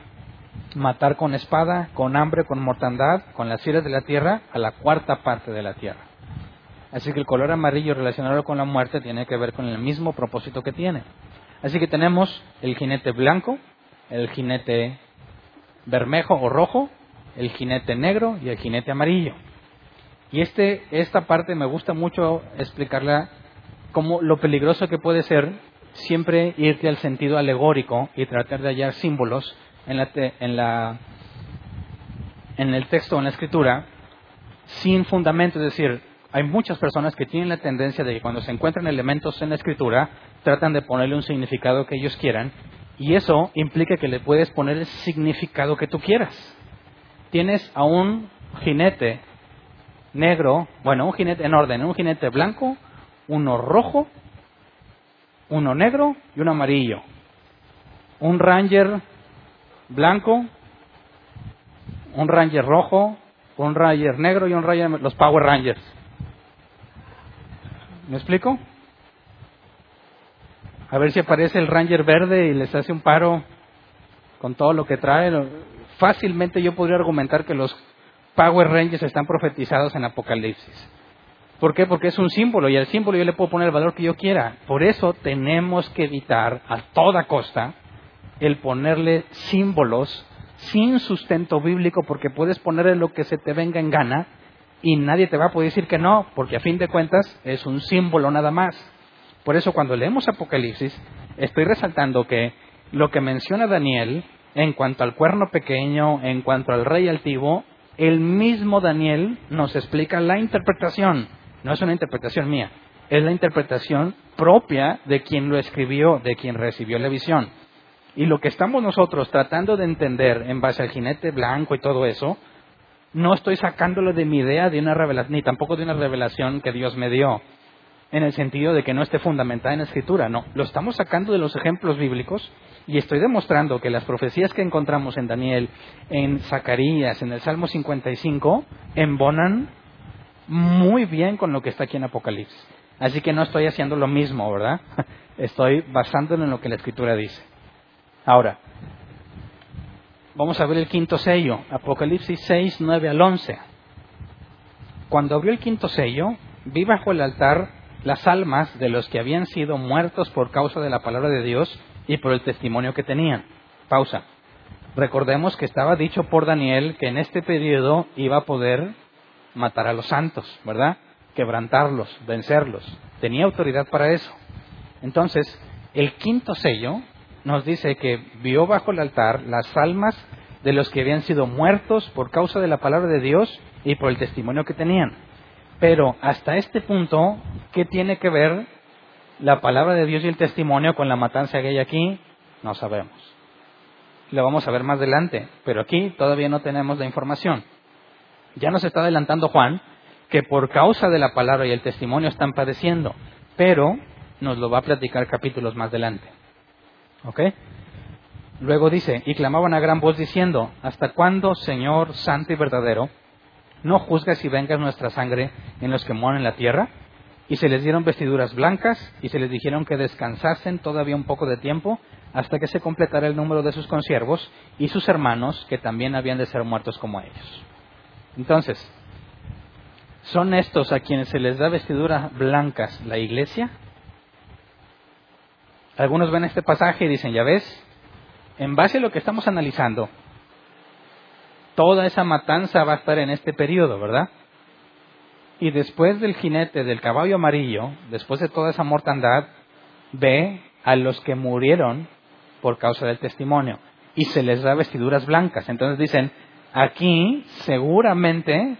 A: matar con espada, con hambre, con mortandad, con las fieras de la tierra, a la cuarta parte de la tierra. Así que el color amarillo relacionado con la muerte tiene que ver con el mismo propósito que tiene. Así que tenemos el jinete blanco, el jinete bermejo o rojo, el jinete negro y el jinete amarillo. Y este, esta parte me gusta mucho explicarla como lo peligroso que puede ser siempre irte al sentido alegórico y tratar de hallar símbolos en, la, en, la, en el texto, en la escritura, sin fundamento, es decir, hay muchas personas que tienen la tendencia de que cuando se encuentran elementos en la escritura, tratan de ponerle un significado que ellos quieran, y eso implica que le puedes poner el significado que tú quieras. Tienes a un jinete negro, bueno, un jinete en orden, un jinete blanco, uno rojo, uno negro y uno amarillo. Un ranger blanco, un ranger rojo, un ranger negro y un ranger, los Power Rangers. ¿Me explico? A ver si aparece el ranger verde y les hace un paro con todo lo que trae. Fácilmente yo podría argumentar que los Power Rangers están profetizados en Apocalipsis. ¿Por qué? Porque es un símbolo y al símbolo yo le puedo poner el valor que yo quiera. Por eso tenemos que evitar a toda costa el ponerle símbolos sin sustento bíblico porque puedes ponerle lo que se te venga en gana y nadie te va a poder decir que no, porque a fin de cuentas es un símbolo nada más. Por eso cuando leemos Apocalipsis, estoy resaltando que lo que menciona Daniel en cuanto al cuerno pequeño, en cuanto al rey altivo, el mismo Daniel nos explica la interpretación. No es una interpretación mía, es la interpretación propia de quien lo escribió, de quien recibió la visión. Y lo que estamos nosotros tratando de entender en base al jinete blanco y todo eso, no estoy sacándolo de mi idea de una revelación, ni tampoco de una revelación que Dios me dio, en el sentido de que no esté fundamentada en la escritura, no, lo estamos sacando de los ejemplos bíblicos y estoy demostrando que las profecías que encontramos en Daniel, en Zacarías, en el Salmo 55, embonan muy bien con lo que está aquí en Apocalipsis. Así que no estoy haciendo lo mismo, ¿verdad? <laughs> Estoy basándolo en lo que la escritura dice. Ahora, vamos a ver el quinto sello, Apocalipsis 6, 9 al 11. Cuando abrió el quinto sello, vi bajo el altar las almas de los que habían sido muertos por causa de la palabra de Dios y por el testimonio que tenían. Pausa. Recordemos que estaba dicho por Daniel que en este periodo iba a poder matar a los santos, ¿verdad? Quebrantarlos, vencerlos. Tenía autoridad para eso. Entonces, el quinto sello nos dice que vio bajo el altar las almas de los que habían sido muertos por causa de la palabra de Dios y por el testimonio que tenían. Pero hasta este punto, ¿qué tiene que ver la palabra de Dios y el testimonio con la matanza que hay aquí? No sabemos. Lo vamos a ver más adelante, pero aquí todavía no tenemos la información. Ya nos está adelantando Juan que por causa de la palabra y el testimonio están padeciendo, pero nos lo va a platicar capítulos más adelante. ¿Ok? Luego dice, y clamaban a gran voz diciendo, ¿hasta cuándo, Señor santo y verdadero, no juzgas y vengas nuestra sangre en los que mueren en la tierra? Y se les dieron vestiduras blancas y se les dijeron que descansasen todavía un poco de tiempo hasta que se completara el número de sus consiervos y sus hermanos que también habían de ser muertos como ellos. Entonces, ¿son estos a quienes se les da vestiduras blancas la iglesia? Algunos ven este pasaje y dicen, ya ves, en base a lo que estamos analizando, toda esa matanza va a estar en este periodo, ¿verdad? Y después del jinete del caballo amarillo, después de toda esa mortandad, ve a los que murieron por causa del testimonio y se les da vestiduras blancas. Entonces dicen, aquí seguramente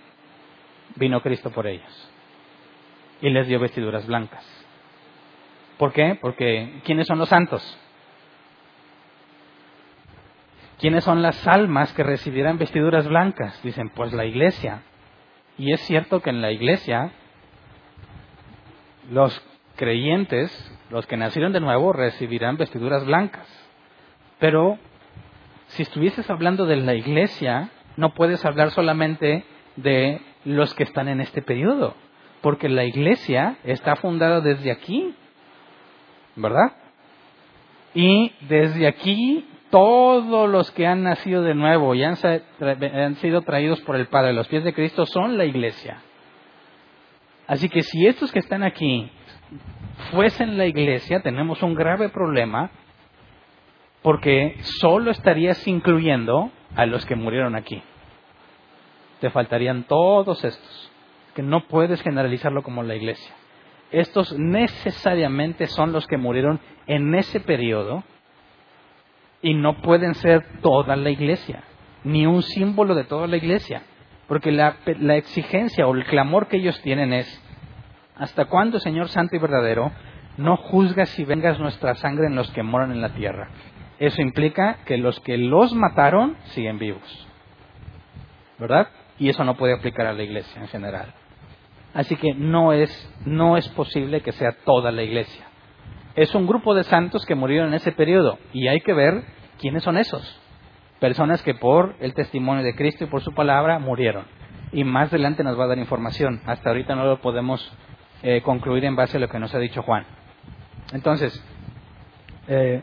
A: vino Cristo por ellos y les dio vestiduras blancas. ¿Por qué? Porque ¿quiénes son los santos? ¿Quiénes son las almas que recibirán vestiduras blancas? Dicen, pues la iglesia. Y es cierto que en la iglesia los creyentes, los que nacieron de nuevo, recibirán vestiduras blancas. Pero si estuvieses hablando de la iglesia, no puedes hablar solamente de los que están en este periodo, porque la iglesia está fundada desde aquí, ¿verdad? Y desde aquí todos los que han nacido de nuevo y han, sido traídos por el Padre los pies de Cristo son la iglesia. Así que si estos que están aquí fuesen la iglesia, tenemos un grave problema porque solo estarías incluyendo a los que murieron aquí. Te faltarían todos estos, que no puedes generalizarlo como la iglesia. Estos necesariamente son los que murieron en ese periodo y no pueden ser toda la iglesia, ni un símbolo de toda la iglesia, porque la, exigencia o el clamor que ellos tienen es, ¿hasta cuándo, Señor Santo y verdadero, no juzgas si vengas nuestra sangre en los que moran en la tierra? Eso implica que los que los mataron siguen vivos, ¿verdad? Y eso no puede aplicar a la iglesia en general. Así que no es, no es posible que sea toda la iglesia es un grupo de santos que murieron en ese periodo y hay que ver quiénes son esos. Personas que por el testimonio de Cristo y por su palabra murieron. Y más adelante nos va a dar información. Hasta ahorita no lo podemos eh, concluir en base a lo que nos ha dicho Juan. Entonces, eh,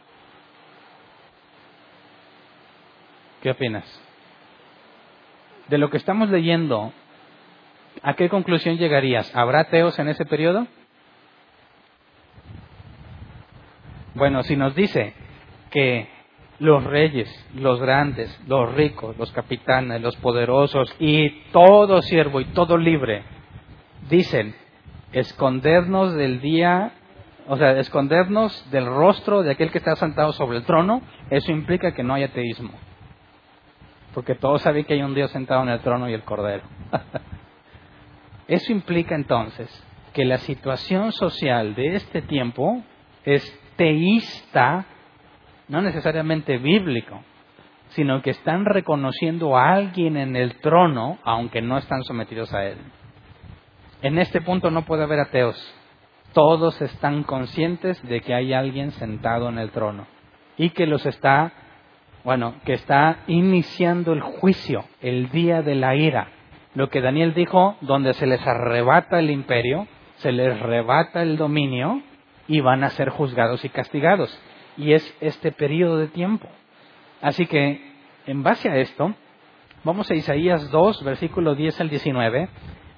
A: ¿Qué opinas? De lo que estamos leyendo, ¿a qué conclusión llegarías? ¿Habrá ateos en ese periodo? Bueno, si nos dice que los reyes, los grandes, los ricos, los capitanes, los poderosos y todo siervo y todo libre dicen escondernos del día, o sea, escondernos del rostro de aquel que está sentado sobre el trono, eso implica que no hay ateísmo. Porque todos saben que hay un Dios sentado en el trono y el cordero. <laughs> eso implica entonces que la situación social de este tiempo es teísta, no necesariamente bíblico, sino que están reconociendo a alguien en el trono, aunque no están sometidos a él. En este punto no puede haber ateos. Todos están conscientes de que hay alguien sentado en el trono y que los está, bueno, que está iniciando el juicio, el día de la ira. Lo que Daniel dijo, donde se les arrebata el imperio, se les arrebata el dominio, y van a ser juzgados y castigados. Y es este periodo de tiempo. Así que, en base a esto, vamos a Isaías 2, versículo 10 al 19,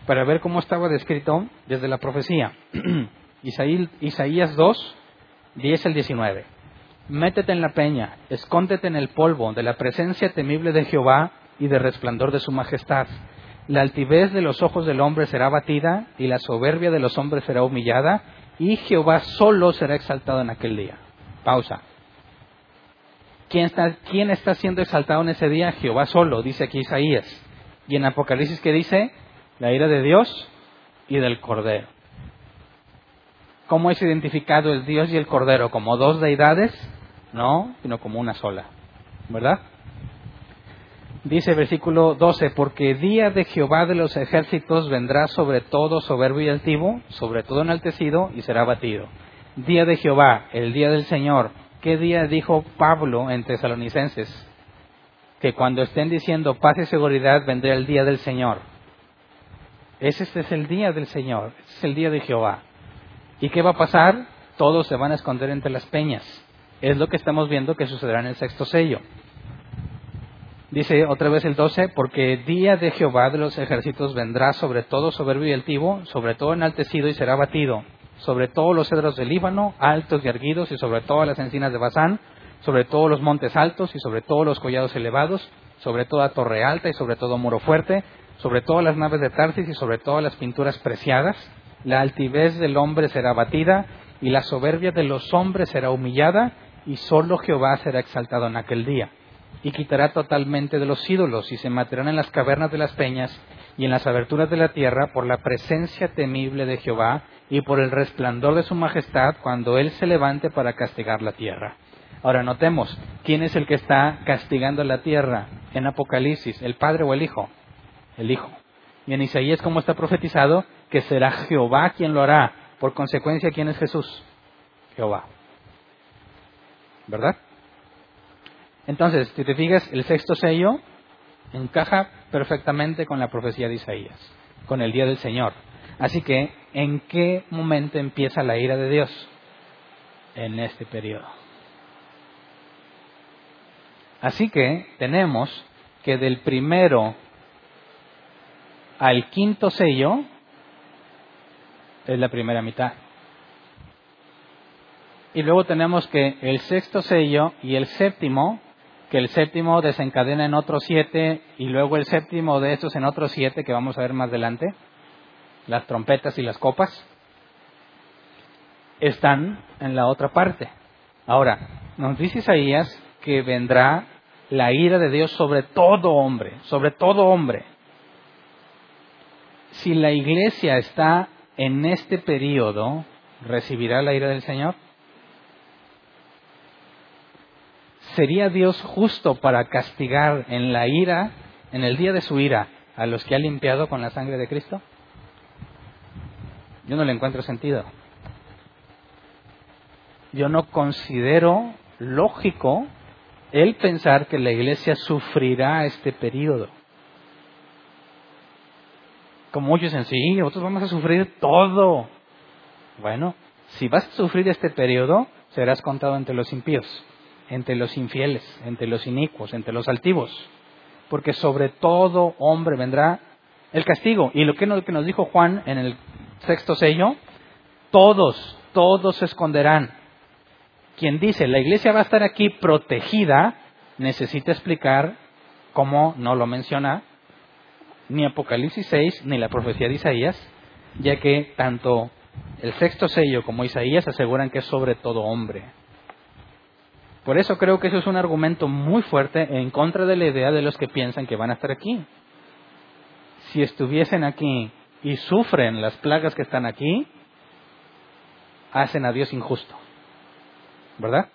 A: para ver cómo estaba descrito desde la profecía. <clears throat> Isaías 2, 10 al 19. Métete en la peña, escóndete en el polvo de la presencia temible de Jehová y de resplandor de su majestad. La altivez de los ojos del hombre será batida y la soberbia de los hombres será humillada y Jehová solo será exaltado en aquel día. Pausa. ¿Quién está, ¿Quién está siendo exaltado en ese día? Jehová solo, dice aquí Isaías. Y en Apocalipsis, ¿qué dice? La ira de Dios y del Cordero. ¿Cómo es identificado el Dios y el Cordero? ¿Como dos deidades? No, sino como una sola. ¿Verdad? Dice versículo 12, porque día de Jehová de los ejércitos vendrá sobre todo soberbio y altivo, sobre todo enaltecido y será batido. Día de Jehová, el día del Señor. ¿Qué día dijo Pablo en Tesalonicenses? Que cuando estén diciendo paz y seguridad vendrá el día del Señor. Ese es el día del Señor, ese es el día de Jehová. ¿Y qué va a pasar? Todos se van a esconder entre las peñas. Es lo que estamos viendo que sucederá en el sexto sello. Dice otra vez el 12, porque día de Jehová de los ejércitos vendrá sobre todo soberbio y altivo, sobre todo enaltecido y será batido, sobre todos los cedros del Líbano, altos y erguidos, y sobre todas las encinas de Bazán, sobre todos los montes altos y sobre todos los collados elevados, sobre toda torre alta y sobre todo muro fuerte, sobre todas las naves de Tarsis y sobre todas las pinturas preciadas. La altivez del hombre será batida y la soberbia de los hombres será humillada y solo Jehová será exaltado en aquel día y quitará totalmente de los ídolos y se matarán en las cavernas de las peñas y en las aberturas de la tierra por la presencia temible de Jehová y por el resplandor de su majestad cuando Él se levante para castigar la tierra. Ahora notemos, ¿quién es el que está castigando la tierra en Apocalipsis? ¿El Padre o el Hijo? El Hijo. Y en Isaías, ¿cómo está profetizado? Que será Jehová quien lo hará. Por consecuencia, ¿quién es Jesús? Jehová. ¿Verdad? Entonces, si te fijas, el sexto sello encaja perfectamente con la profecía de Isaías, con el día del Señor. Así que, ¿en qué momento empieza la ira de Dios? En este periodo. Así que tenemos que del primero al quinto sello es la primera mitad. Y luego tenemos que el sexto sello y el séptimo que el séptimo desencadena en otros siete y luego el séptimo de estos en otros siete que vamos a ver más adelante, las trompetas y las copas, están en la otra parte. Ahora, nos dice Isaías que vendrá la ira de Dios sobre todo hombre, sobre todo hombre. Si la iglesia está en este periodo, ¿recibirá la ira del Señor? ¿Sería Dios justo para castigar en la ira, en el día de su ira, a los que ha limpiado con la sangre de Cristo? Yo no le encuentro sentido. Yo no considero lógico el pensar que la iglesia sufrirá este periodo. Como muchos dicen, sí, nosotros vamos a sufrir todo. Bueno, si vas a sufrir este periodo, serás contado entre los impíos entre los infieles, entre los inicuos, entre los altivos, porque sobre todo hombre vendrá el castigo. Y lo que nos dijo Juan en el sexto sello, todos, todos se esconderán. Quien dice, la iglesia va a estar aquí protegida, necesita explicar cómo no lo menciona ni Apocalipsis 6 ni la profecía de Isaías, ya que tanto el sexto sello como Isaías aseguran que es sobre todo hombre. Por eso creo que eso es un argumento muy fuerte en contra de la idea de los que piensan que van a estar aquí. Si estuviesen aquí y sufren las plagas que están aquí, hacen a Dios injusto. ¿Verdad?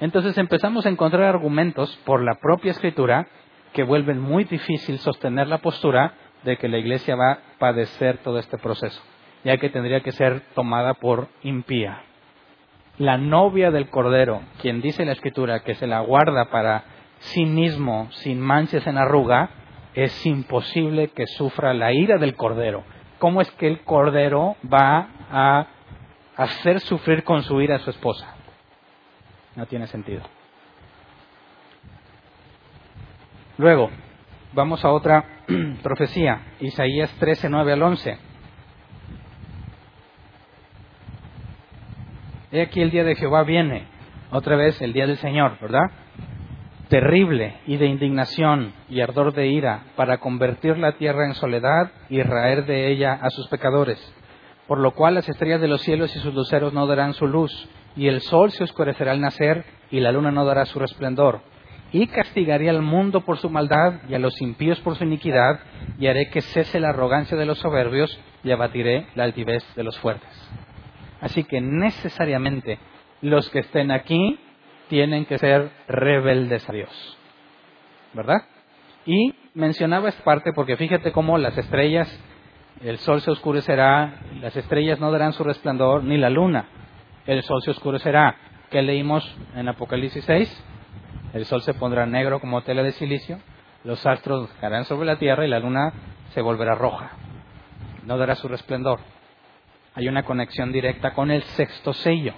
A: Entonces empezamos a encontrar argumentos por la propia escritura que vuelven muy difícil sostener la postura de que la iglesia va a padecer todo este proceso, ya que tendría que ser tomada por impía la novia del Cordero, quien dice la Escritura que se la guarda para sí mismo, sin manchas en arruga, es imposible que sufra la ira del Cordero. ¿Cómo es que el Cordero va a hacer sufrir con su ira a su esposa? No tiene sentido. Luego, vamos a otra <clears throat> profecía, Isaías 13, 9 al 11. He aquí el día de Jehová viene, otra vez el día del Señor, ¿verdad? Terrible y de indignación y ardor de ira para convertir la tierra en soledad y raer de ella a sus pecadores. Por lo cual las estrellas de los cielos y sus luceros no darán su luz, y el sol se oscurecerá al nacer, y la luna no dará su resplandor. Y castigaré al mundo por su maldad y a los impíos por su iniquidad, y haré que cese la arrogancia de los soberbios y abatiré la altivez de los fuertes. Así que necesariamente los que estén aquí tienen que ser rebeldes a Dios. ¿Verdad? Y mencionaba esta parte porque fíjate cómo las estrellas, el sol se oscurecerá, las estrellas no darán su resplandor, ni la luna, el sol se oscurecerá. ¿Qué leímos en Apocalipsis 6? El sol se pondrá negro como tela de silicio, los astros caerán sobre la tierra y la luna se volverá roja. No dará su resplandor. Hay una conexión directa con el sexto sello,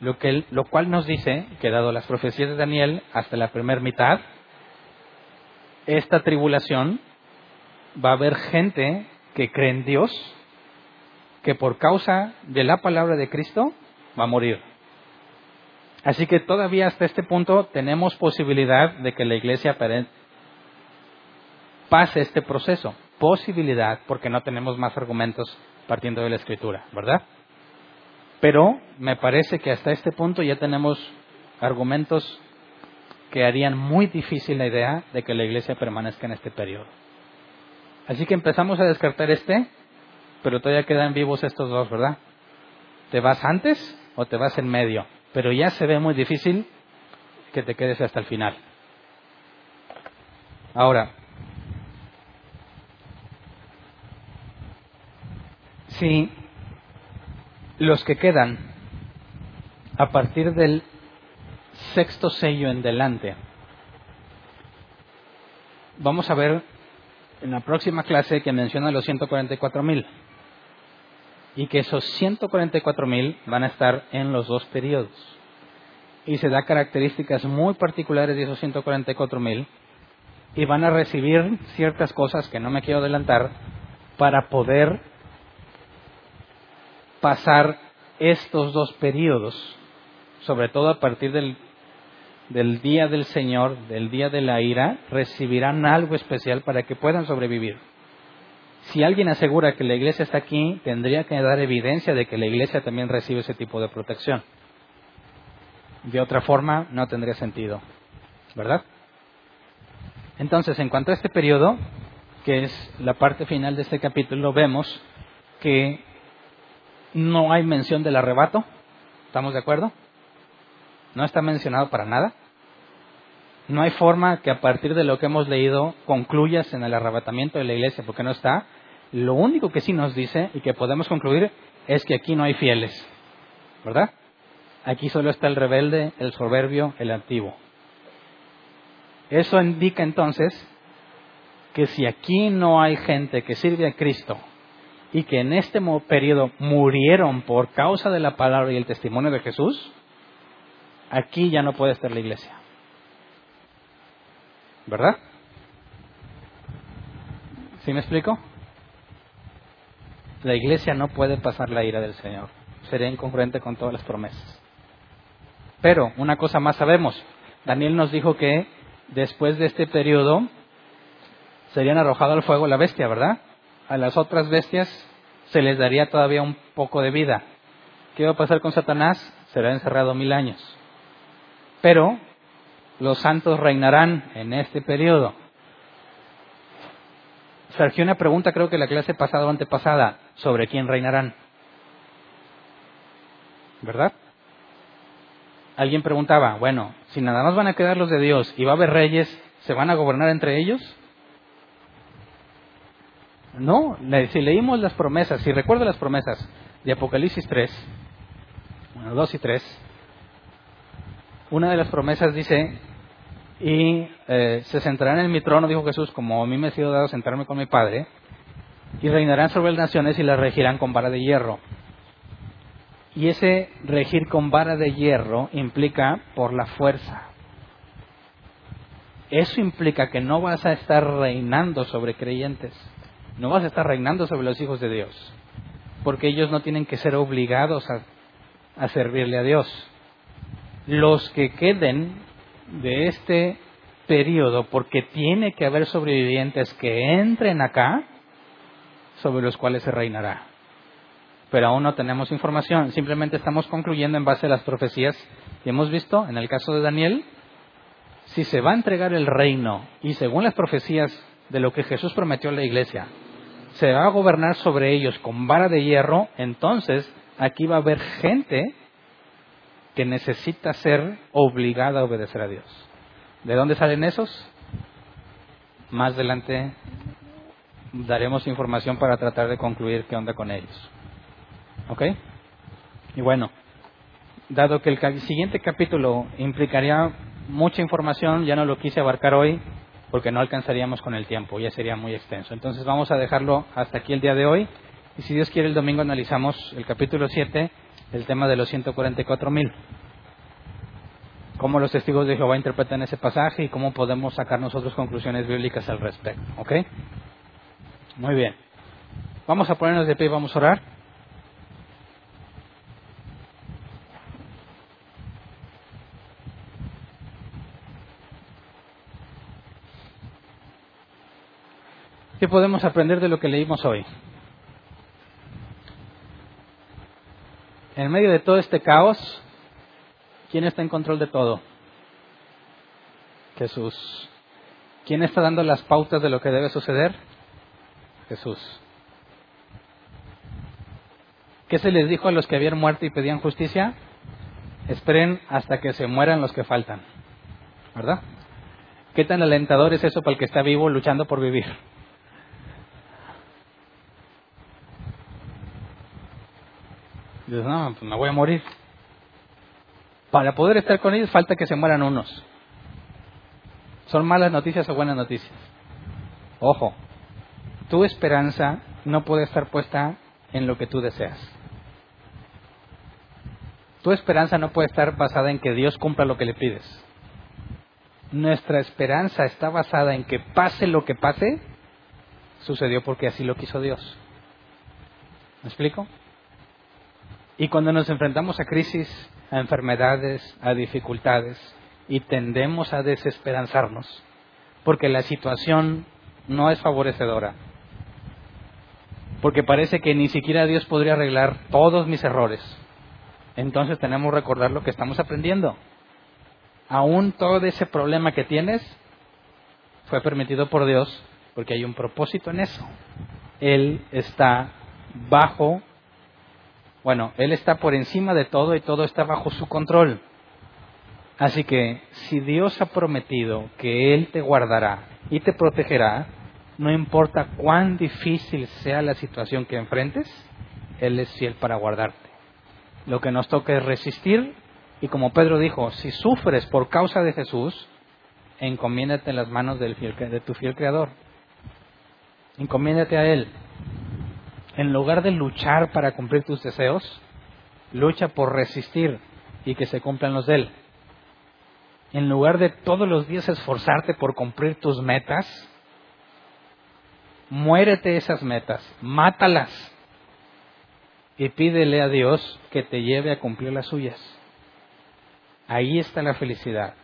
A: lo, que, lo cual nos dice que dado las profecías de Daniel hasta la primera mitad, esta tribulación va a haber gente que cree en Dios, que por causa de la palabra de Cristo va a morir. Así que todavía hasta este punto tenemos posibilidad de que la iglesia pase este proceso. Posibilidad porque no tenemos más argumentos partiendo de la escritura, ¿verdad? Pero me parece que hasta este punto ya tenemos argumentos que harían muy difícil la idea de que la iglesia permanezca en este periodo. Así que empezamos a descartar este, pero todavía quedan vivos estos dos, ¿verdad? ¿Te vas antes o te vas en medio? Pero ya se ve muy difícil que te quedes hasta el final. Ahora, si los que quedan a partir del sexto sello en delante, vamos a ver en la próxima clase que menciona los 144 mil y que esos 144.000 van a estar en los dos periodos. Y se da características muy particulares de esos 144.000 y van a recibir ciertas cosas que no me quiero adelantar para poder pasar estos dos periodos, sobre todo a partir del, del día del Señor, del día de la ira, recibirán algo especial para que puedan sobrevivir si alguien asegura que la iglesia está aquí, tendría que dar evidencia de que la iglesia también recibe ese tipo de protección. De otra forma, no tendría sentido. ¿Verdad? Entonces, en cuanto a este periodo, que es la parte final de este capítulo, vemos que no hay mención del arrebato. ¿Estamos de acuerdo? No está mencionado para nada. No hay forma que a partir de lo que hemos leído concluyas en el arrebatamiento de la iglesia, porque no está. Lo único que sí nos dice y que podemos concluir es que aquí no hay fieles, ¿verdad? Aquí solo está el rebelde, el soberbio, el antiguo. Eso indica entonces que si aquí no hay gente que sirve a Cristo y que en este periodo murieron por causa de la palabra y el testimonio de Jesús, aquí ya no puede estar la iglesia. ¿Verdad? ¿Sí me explico? La iglesia no puede pasar la ira del Señor. Sería incongruente con todas las promesas. Pero una cosa más sabemos. Daniel nos dijo que después de este periodo serían arrojado al fuego la bestia, ¿verdad? A las otras bestias se les daría todavía un poco de vida. ¿Qué va a pasar con Satanás? Será encerrado mil años. Pero los santos reinarán en este periodo. Surgió una pregunta, creo que la clase pasada o antepasada, sobre quién reinarán. ¿Verdad? Alguien preguntaba, bueno, si nada más van a quedar los de Dios y va a haber reyes, ¿se van a gobernar entre ellos? No, si leímos las promesas, si recuerdo las promesas de Apocalipsis 3, bueno, 2 y 3, una de las promesas dice, y eh, se sentarán en mi trono, dijo Jesús, como a mí me ha sido dado sentarme con mi Padre, y reinarán sobre las naciones y las regirán con vara de hierro. Y ese regir con vara de hierro implica por la fuerza. Eso implica que no vas a estar reinando sobre creyentes, no vas a estar reinando sobre los hijos de Dios, porque ellos no tienen que ser obligados a, a servirle a Dios. Los que queden de este periodo, porque tiene que haber sobrevivientes que entren acá, sobre los cuales se reinará. Pero aún no tenemos información, simplemente estamos concluyendo en base a las profecías que hemos visto. En el caso de Daniel, si se va a entregar el reino y según las profecías de lo que Jesús prometió a la iglesia, se va a gobernar sobre ellos con vara de hierro, entonces aquí va a haber gente que necesita ser obligada a obedecer a Dios. ¿De dónde salen esos? Más adelante daremos información para tratar de concluir qué onda con ellos. ¿Ok? Y bueno, dado que el siguiente capítulo implicaría mucha información, ya no lo quise abarcar hoy porque no alcanzaríamos con el tiempo, ya sería muy extenso. Entonces vamos a dejarlo hasta aquí el día de hoy y si Dios quiere el domingo analizamos el capítulo 7, el tema de los 144 mil. Cómo los testigos de Jehová interpretan ese pasaje y cómo podemos sacar nosotros conclusiones bíblicas al respecto. ¿Ok? Muy bien. Vamos a ponernos de pie y vamos a orar. ¿Qué podemos aprender de lo que leímos hoy? En medio de todo este caos, ¿quién está en control de todo? Jesús. ¿Quién está dando las pautas de lo que debe suceder? Jesús. ¿Qué se les dijo a los que habían muerto y pedían justicia? Esperen hasta que se mueran los que faltan. ¿Verdad? ¿Qué tan alentador es eso para el que está vivo luchando por vivir? Dices, no, pues me voy a morir. Para poder estar con ellos falta que se mueran unos. ¿Son malas noticias o buenas noticias? Ojo, tu esperanza no puede estar puesta en lo que tú deseas. Tu esperanza no puede estar basada en que Dios cumpla lo que le pides. Nuestra esperanza está basada en que pase lo que pase, sucedió porque así lo quiso Dios. ¿Me explico? Y cuando nos enfrentamos a crisis, a enfermedades, a dificultades, y tendemos a desesperanzarnos, porque la situación no es favorecedora, porque parece que ni siquiera Dios podría arreglar todos mis errores, entonces tenemos que recordar lo que estamos aprendiendo. Aún todo ese problema que tienes fue permitido por Dios porque hay un propósito en eso. Él está bajo bueno, Él está por encima de todo y todo está bajo su control. Así que si Dios ha prometido que Él te guardará y te protegerá, no importa cuán difícil sea la situación que enfrentes, Él es fiel para guardarte. Lo que nos toca es resistir y como Pedro dijo, si sufres por causa de Jesús, encomiéndate en las manos del de tu fiel Creador. Encomiéndate a Él en lugar de luchar para cumplir tus deseos, lucha por resistir y que se cumplan los de Él. En lugar de todos los días esforzarte por cumplir tus metas, muérete esas metas, mátalas y pídele a Dios que te lleve a cumplir las suyas. Ahí está la felicidad.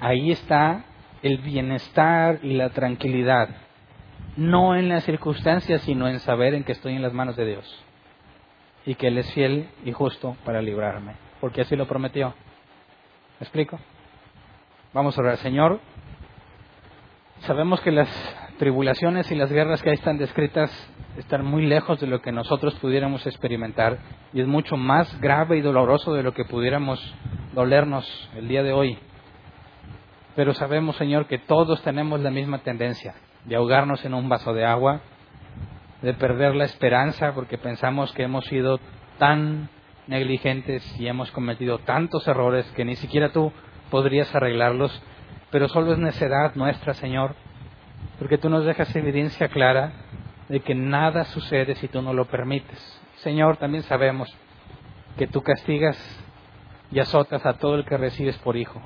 A: Ahí está el bienestar y la tranquilidad no en las circunstancias, sino en saber en que estoy en las manos de Dios y que Él es fiel y justo para librarme, porque así lo prometió. ¿Me explico? Vamos a orar, Señor. Sabemos que las tribulaciones y las guerras que ahí están descritas están muy lejos de lo que nosotros pudiéramos experimentar y es mucho más grave y doloroso de lo que pudiéramos dolernos el día de hoy. Pero sabemos, Señor, que todos tenemos la misma tendencia de ahogarnos en un vaso de agua, de perder la esperanza porque pensamos que hemos sido tan negligentes y hemos cometido tantos errores que ni siquiera tú podrías arreglarlos, pero solo es necedad nuestra, Señor, porque tú nos dejas evidencia clara de que nada sucede si tú no lo permites. Señor, también sabemos que tú castigas y azotas a todo el que recibes por hijo.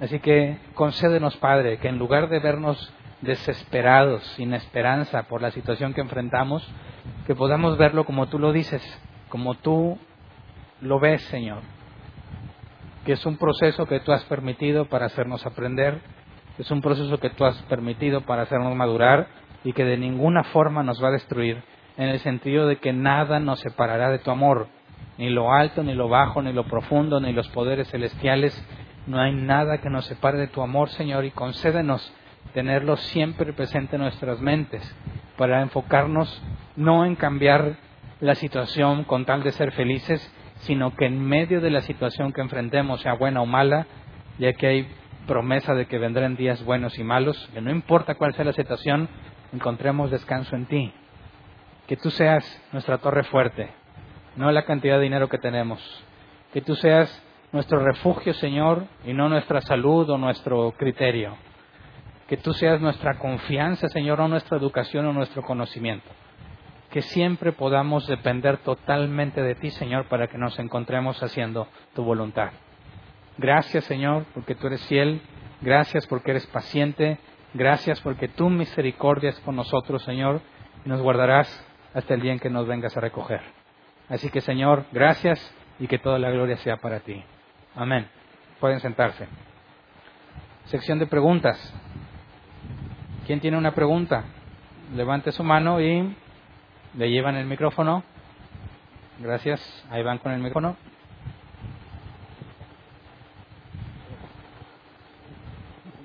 A: Así que concédenos, Padre, que en lugar de vernos desesperados, sin esperanza por la situación que enfrentamos, que podamos verlo como tú lo dices, como tú lo ves, Señor. Que es un proceso que tú has permitido para hacernos aprender, es un proceso que tú has permitido para hacernos madurar y que de ninguna forma nos va a destruir, en el sentido de que nada nos separará de tu amor, ni lo alto, ni lo bajo, ni lo profundo, ni los poderes celestiales, No hay nada que nos separe de tu amor, Señor, y concédenos tenerlo siempre presente en nuestras mentes para enfocarnos no en cambiar la situación con tal de ser felices, sino que en medio de la situación que enfrentemos, sea buena o mala, ya que hay promesa de que vendrán días buenos y malos, que no importa cuál sea la situación, encontremos descanso en ti. Que tú seas nuestra torre fuerte, no la cantidad de dinero que tenemos. Que tú seas nuestro refugio, Señor, y no nuestra salud o nuestro criterio. Que tú seas nuestra confianza, Señor, o nuestra educación o nuestro conocimiento. Que siempre podamos depender totalmente de ti, Señor, para que nos encontremos haciendo tu voluntad. Gracias, Señor, porque tú eres fiel. Gracias porque eres paciente. Gracias porque tu misericordia es con nosotros, Señor, y nos guardarás hasta el día en que nos vengas a recoger. Así que, Señor, gracias y que toda la gloria sea para ti. Amén. Pueden sentarse. Sección de preguntas. ¿Quién tiene una pregunta? Levante su mano y le llevan el micrófono. Gracias. Ahí van con el micrófono.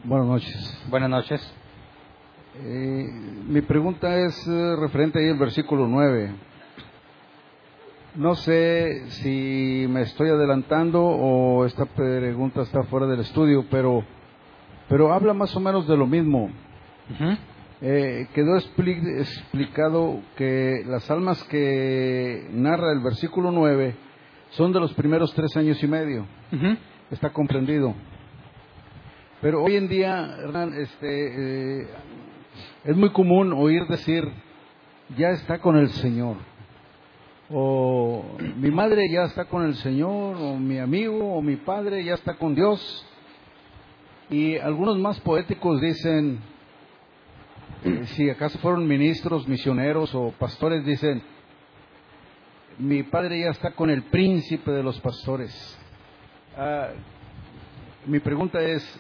B: Buenas noches.
A: Buenas noches.
B: Eh, mi pregunta es eh, referente ahí al versículo 9. No sé si me estoy adelantando o esta pregunta está fuera del estudio, pero, pero habla más o menos de lo mismo. Eh, quedó explicado que las almas que narra el versículo 9 son de los primeros tres años y medio. Está comprendido. Pero hoy en día, este, eh, es muy común oír decir, ya está con el Señor. O mi madre ya está con el Señor, o mi amigo, o mi padre ya está con Dios. Y algunos más poéticos dicen, si acaso fueron ministros, misioneros o pastores, dicen, mi padre ya está con el príncipe de los pastores. Ah, mi pregunta es,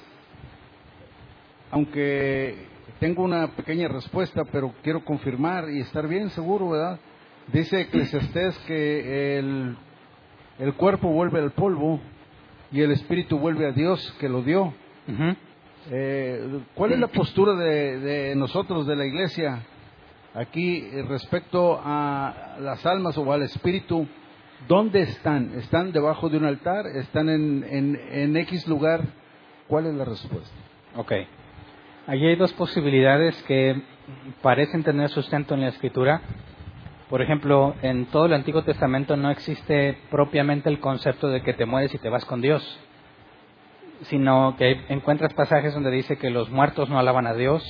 B: aunque tengo una pequeña respuesta, pero quiero confirmar y estar bien seguro, ¿verdad? Dice Eclesiastés que el, el cuerpo vuelve al polvo y el espíritu vuelve a Dios que lo dio. Eh, ¿Cuál es la postura de, nosotros, de la iglesia, aquí respecto a las almas o al espíritu? ¿Dónde están? ¿Están debajo de un altar? ¿Están en, en, en X lugar? ¿Cuál es la respuesta?
A: Okay. Allí hay dos posibilidades que parecen tener sustento en la escritura. Por ejemplo, en todo el Antiguo Testamento no existe propiamente el concepto de que te mueres y te vas con Dios, sino que encuentras pasajes donde dice que los muertos no alaban a Dios,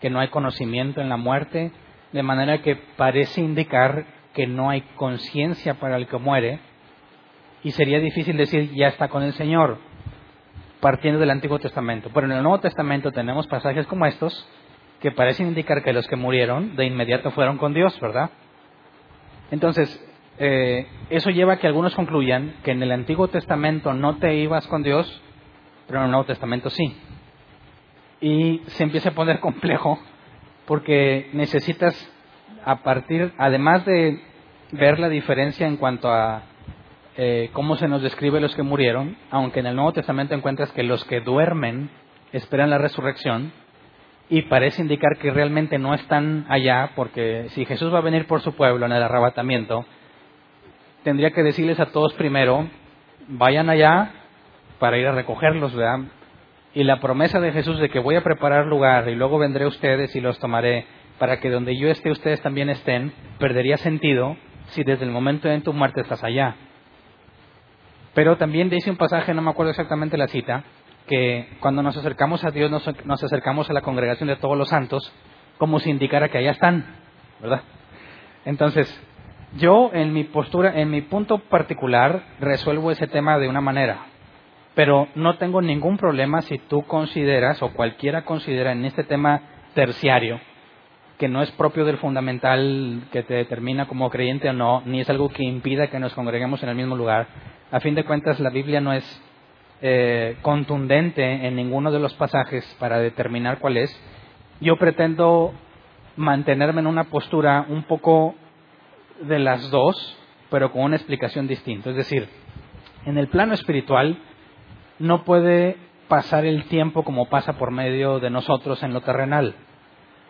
A: que no hay conocimiento en la muerte, de manera que parece indicar que no hay conciencia para el que muere, y sería difícil decir ya está con el Señor, partiendo del Antiguo Testamento. Pero en el Nuevo Testamento tenemos pasajes como estos que parecen indicar que los que murieron de inmediato fueron con Dios, ¿verdad? Entonces, eh, eso lleva a que algunos concluyan que en el Antiguo Testamento no te ibas con Dios, pero en el Nuevo Testamento sí. Y se empieza a poner <laughs> complejo porque necesitas, a partir, además de ver la diferencia en cuanto a eh, cómo se nos describe los que murieron, aunque en el Nuevo Testamento encuentras que los que duermen esperan la resurrección, y parece indicar que realmente no están allá, porque si Jesús va a venir por su pueblo en el arrebatamiento, tendría que decirles a todos primero, vayan allá para ir a recogerlos, ¿verdad? Y la promesa de Jesús de que voy a preparar lugar y luego vendré a ustedes y los tomaré para que donde yo esté ustedes también estén, perdería sentido si desde el momento de tu muerte estás allá. Pero también dice un pasaje, no me acuerdo exactamente la cita, que cuando nos acercamos a Dios nos, nos, acercamos a la congregación de todos los santos como si indicara que allá están, ¿verdad? Entonces, yo en mi postura, en mi punto particular, resuelvo ese tema de una manera, pero no tengo ningún problema si tú consideras o cualquiera considera en este tema terciario, que no es propio del fundamental que te determina como creyente o no, ni es algo que impida que nos congreguemos en el mismo lugar, a fin de cuentas, la Biblia no es eh, contundente en ninguno de los pasajes para determinar cuál es. Yo pretendo mantenerme en una postura un poco de las dos, pero con una explicación distinta. Es decir, en el plano espiritual, no puede pasar el tiempo como pasa por medio de nosotros en lo terrenal.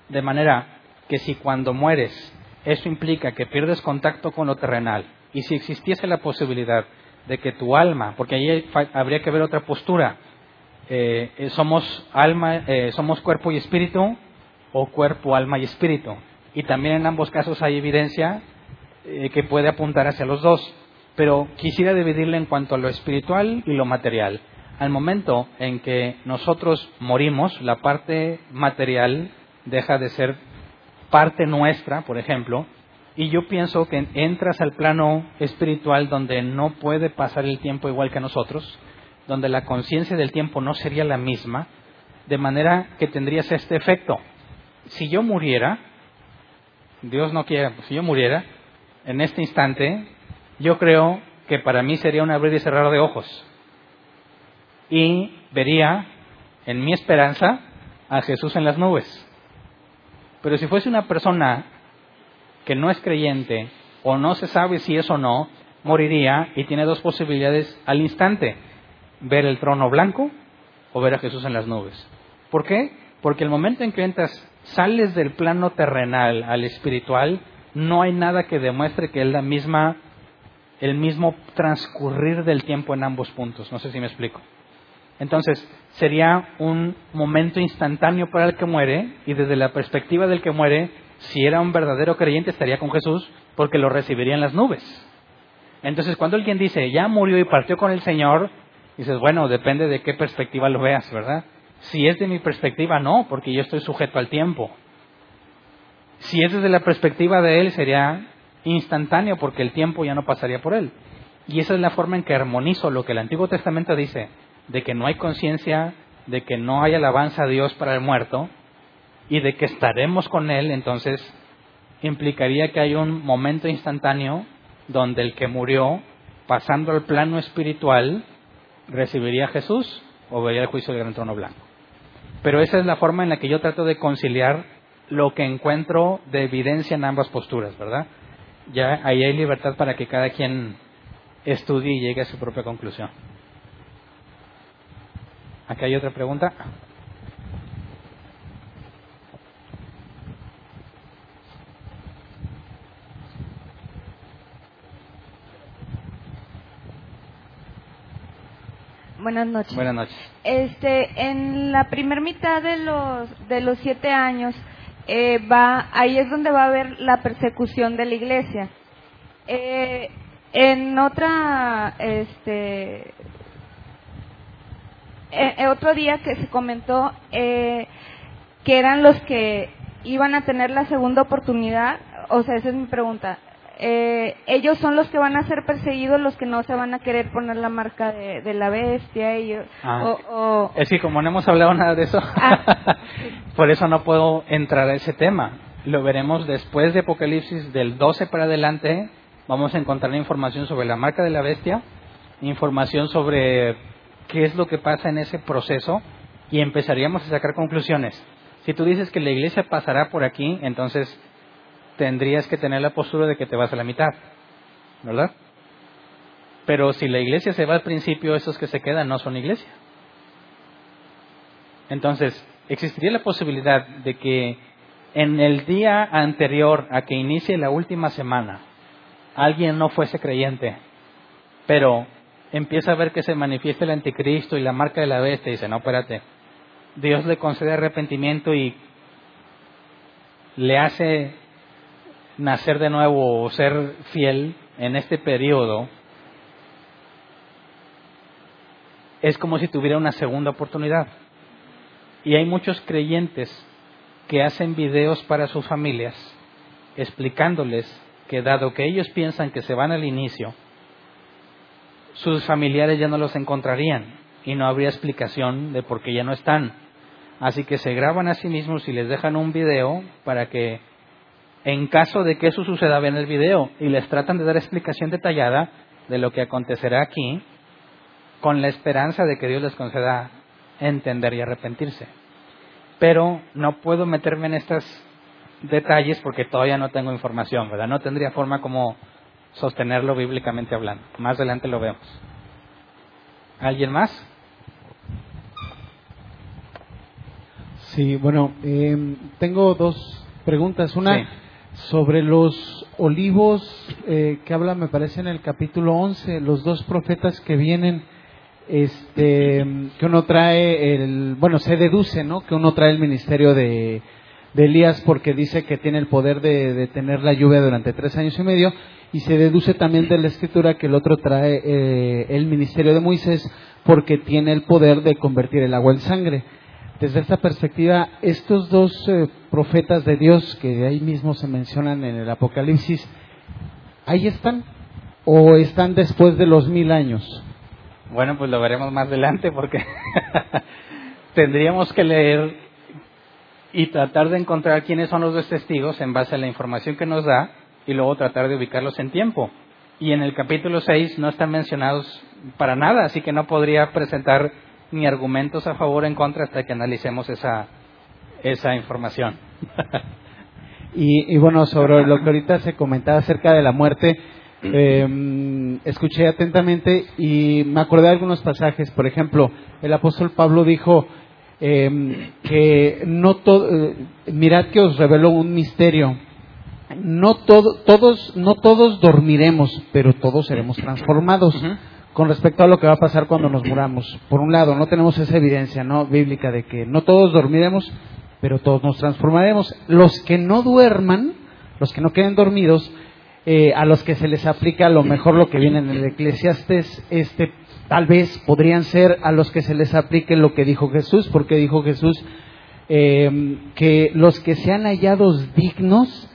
A: De manera que si cuando mueres eso implica que pierdes contacto con lo terrenal y si existiese la posibilidad de que tu alma, porque ahí habría que ver otra postura, eh, eh, somos alma, eh, somos cuerpo y espíritu o cuerpo, alma y espíritu. Y también en ambos casos hay evidencia que puede apuntar hacia los dos. Pero quisiera dividirle en cuanto a lo espiritual y lo material. Al momento en que nosotros morimos, la parte material deja de ser parte nuestra, por ejemplo, y yo pienso que entras al plano espiritual donde no puede pasar el tiempo igual que nosotros, donde la conciencia del tiempo no sería la misma, de manera que tendrías este efecto. Si yo muriera, Dios no quiera, si yo muriera, en este instante, yo creo que para mí sería un abrir y cerrar de ojos. Y vería, en mi esperanza, a Jesús en las nubes. Pero si fuese una persona que no es creyente o no se sabe si es o no, moriría y tiene dos posibilidades al instante ver el trono blanco o ver a Jesús en las nubes. ¿Por qué? Porque el momento en que entras, sales del plano terrenal al espiritual, no hay nada que demuestre que es la misma, el mismo transcurrir del tiempo en ambos puntos. No sé si me explico. Entonces, sería un momento instantáneo para el que muere y desde la perspectiva del que muere, si era un verdadero creyente estaría con Jesús porque lo recibiría en las nubes. Entonces, cuando alguien dice, ya murió y partió con el Señor, Dices, bueno, depende de qué perspectiva lo veas, ¿verdad? Si es de mi perspectiva, no, porque yo estoy sujeto al tiempo. Si es desde la perspectiva de él, sería instantáneo, porque el tiempo ya no pasaría por él. Y esa es la forma en que armonizo lo que el Antiguo Testamento dice, de que no hay conciencia, de que no hay alabanza a Dios para el muerto, y de que estaremos con él, entonces implicaría que hay un momento instantáneo donde el que murió, pasando al plano espiritual, ¿Recibiría a Jesús o vería el juicio del gran trono blanco? Pero esa es la forma en la que yo trato de conciliar lo que encuentro de evidencia en ambas posturas, ¿verdad? Ya ahí hay libertad para que cada quien estudie y llegue a su propia conclusión. ¿Aquí hay otra pregunta?
C: Buenas noches.
A: Buenas noches.
C: Este, en la primer mitad de los de los siete años eh, va, ahí es donde va a haber la persecución de la iglesia. Eh, en otra, este, eh, otro día que se comentó que eran los que iban a tener la segunda oportunidad. O sea, esa es mi pregunta eh, ellos son los que van a ser perseguidos, los que no se van a querer poner la marca de, la bestia. Y,
A: ah. es que como no hemos hablado nada de eso, ah. <laughs> por eso no puedo entrar a ese tema. Lo veremos después de Apocalipsis del 12 para adelante. Vamos a encontrar información sobre la marca de la bestia, información sobre qué es lo que pasa en ese proceso y empezaríamos a sacar conclusiones. Si tú dices que la iglesia pasará por aquí, entonces tendrías que tener la postura de que te vas a la mitad, ¿verdad? Pero si la iglesia se va al principio, esos que se quedan no son iglesia. Entonces, existiría la posibilidad de que en el día anterior a que inicie la última semana, alguien no fuese creyente, pero empieza a ver que se manifiesta el anticristo y la marca de la bestia dice, no, espérate, Dios le concede arrepentimiento y le hace nacer de nuevo o ser fiel en este periodo, es como si tuviera una segunda oportunidad. Y hay muchos creyentes que hacen videos para sus familias explicándoles que dado que ellos piensan que se van al inicio, sus familiares ya no los encontrarían y no habría explicación de por qué ya no están. Así que se graban a sí mismos y les dejan un video para que en caso de que eso suceda, ven el video y les tratan de dar explicación detallada de lo que acontecerá aquí, con la esperanza de que Dios les conceda entender y arrepentirse. Pero no puedo meterme en estos detalles porque todavía no tengo información, ¿verdad? No tendría forma como sostenerlo bíblicamente hablando. Más adelante lo vemos. ¿Alguien más?
D: Sí, bueno, em, tengo dos preguntas. Una sobre los olivos eh, que habla, me parece, en el capítulo 11, los dos profetas que vienen, este, que uno trae, el, bueno, se deduce, ¿no? Que uno trae el ministerio de de Elías porque dice que tiene el poder de, de tener la lluvia durante tres años y medio y se deduce también de la escritura que el otro trae eh, el ministerio de Moisés porque tiene el poder de convertir el agua en sangre. Desde esta perspectiva, estos dos eh, profetas de Dios que de ahí mismo se mencionan en el Apocalipsis, ¿ahí están? ¿O están después de los mil años?
A: Bueno, pues lo veremos más adelante porque <laughs> tendríamos que leer y tratar de encontrar quiénes son los dos testigos en base a la información que nos da y luego tratar de ubicarlos en tiempo. Y en el capítulo 6 no están mencionados para nada, así que no podría presentar ni argumentos a favor o en contra hasta que analicemos esa, esa información. <laughs>
D: Y, y bueno, sobre lo que ahorita se comentaba acerca de la muerte, eh, escuché atentamente y me acordé de algunos pasajes. Por ejemplo, el apóstol Pablo dijo eh, que no todo, eh, mirad que os reveló un misterio. No todo, todos, no todos dormiremos, pero todos seremos transformados. Con respecto a lo que va a pasar cuando nos muramos, por un lado, no tenemos esa evidencia no bíblica de que no todos dormiremos, pero todos nos transformaremos. Los que no duerman, los que no queden dormidos, eh, a los que se les aplica lo mejor lo que viene en el Eclesiastes, este, tal vez podrían ser a los que se les aplique lo que dijo Jesús, porque dijo Jesús eh, que los que sean hallados dignos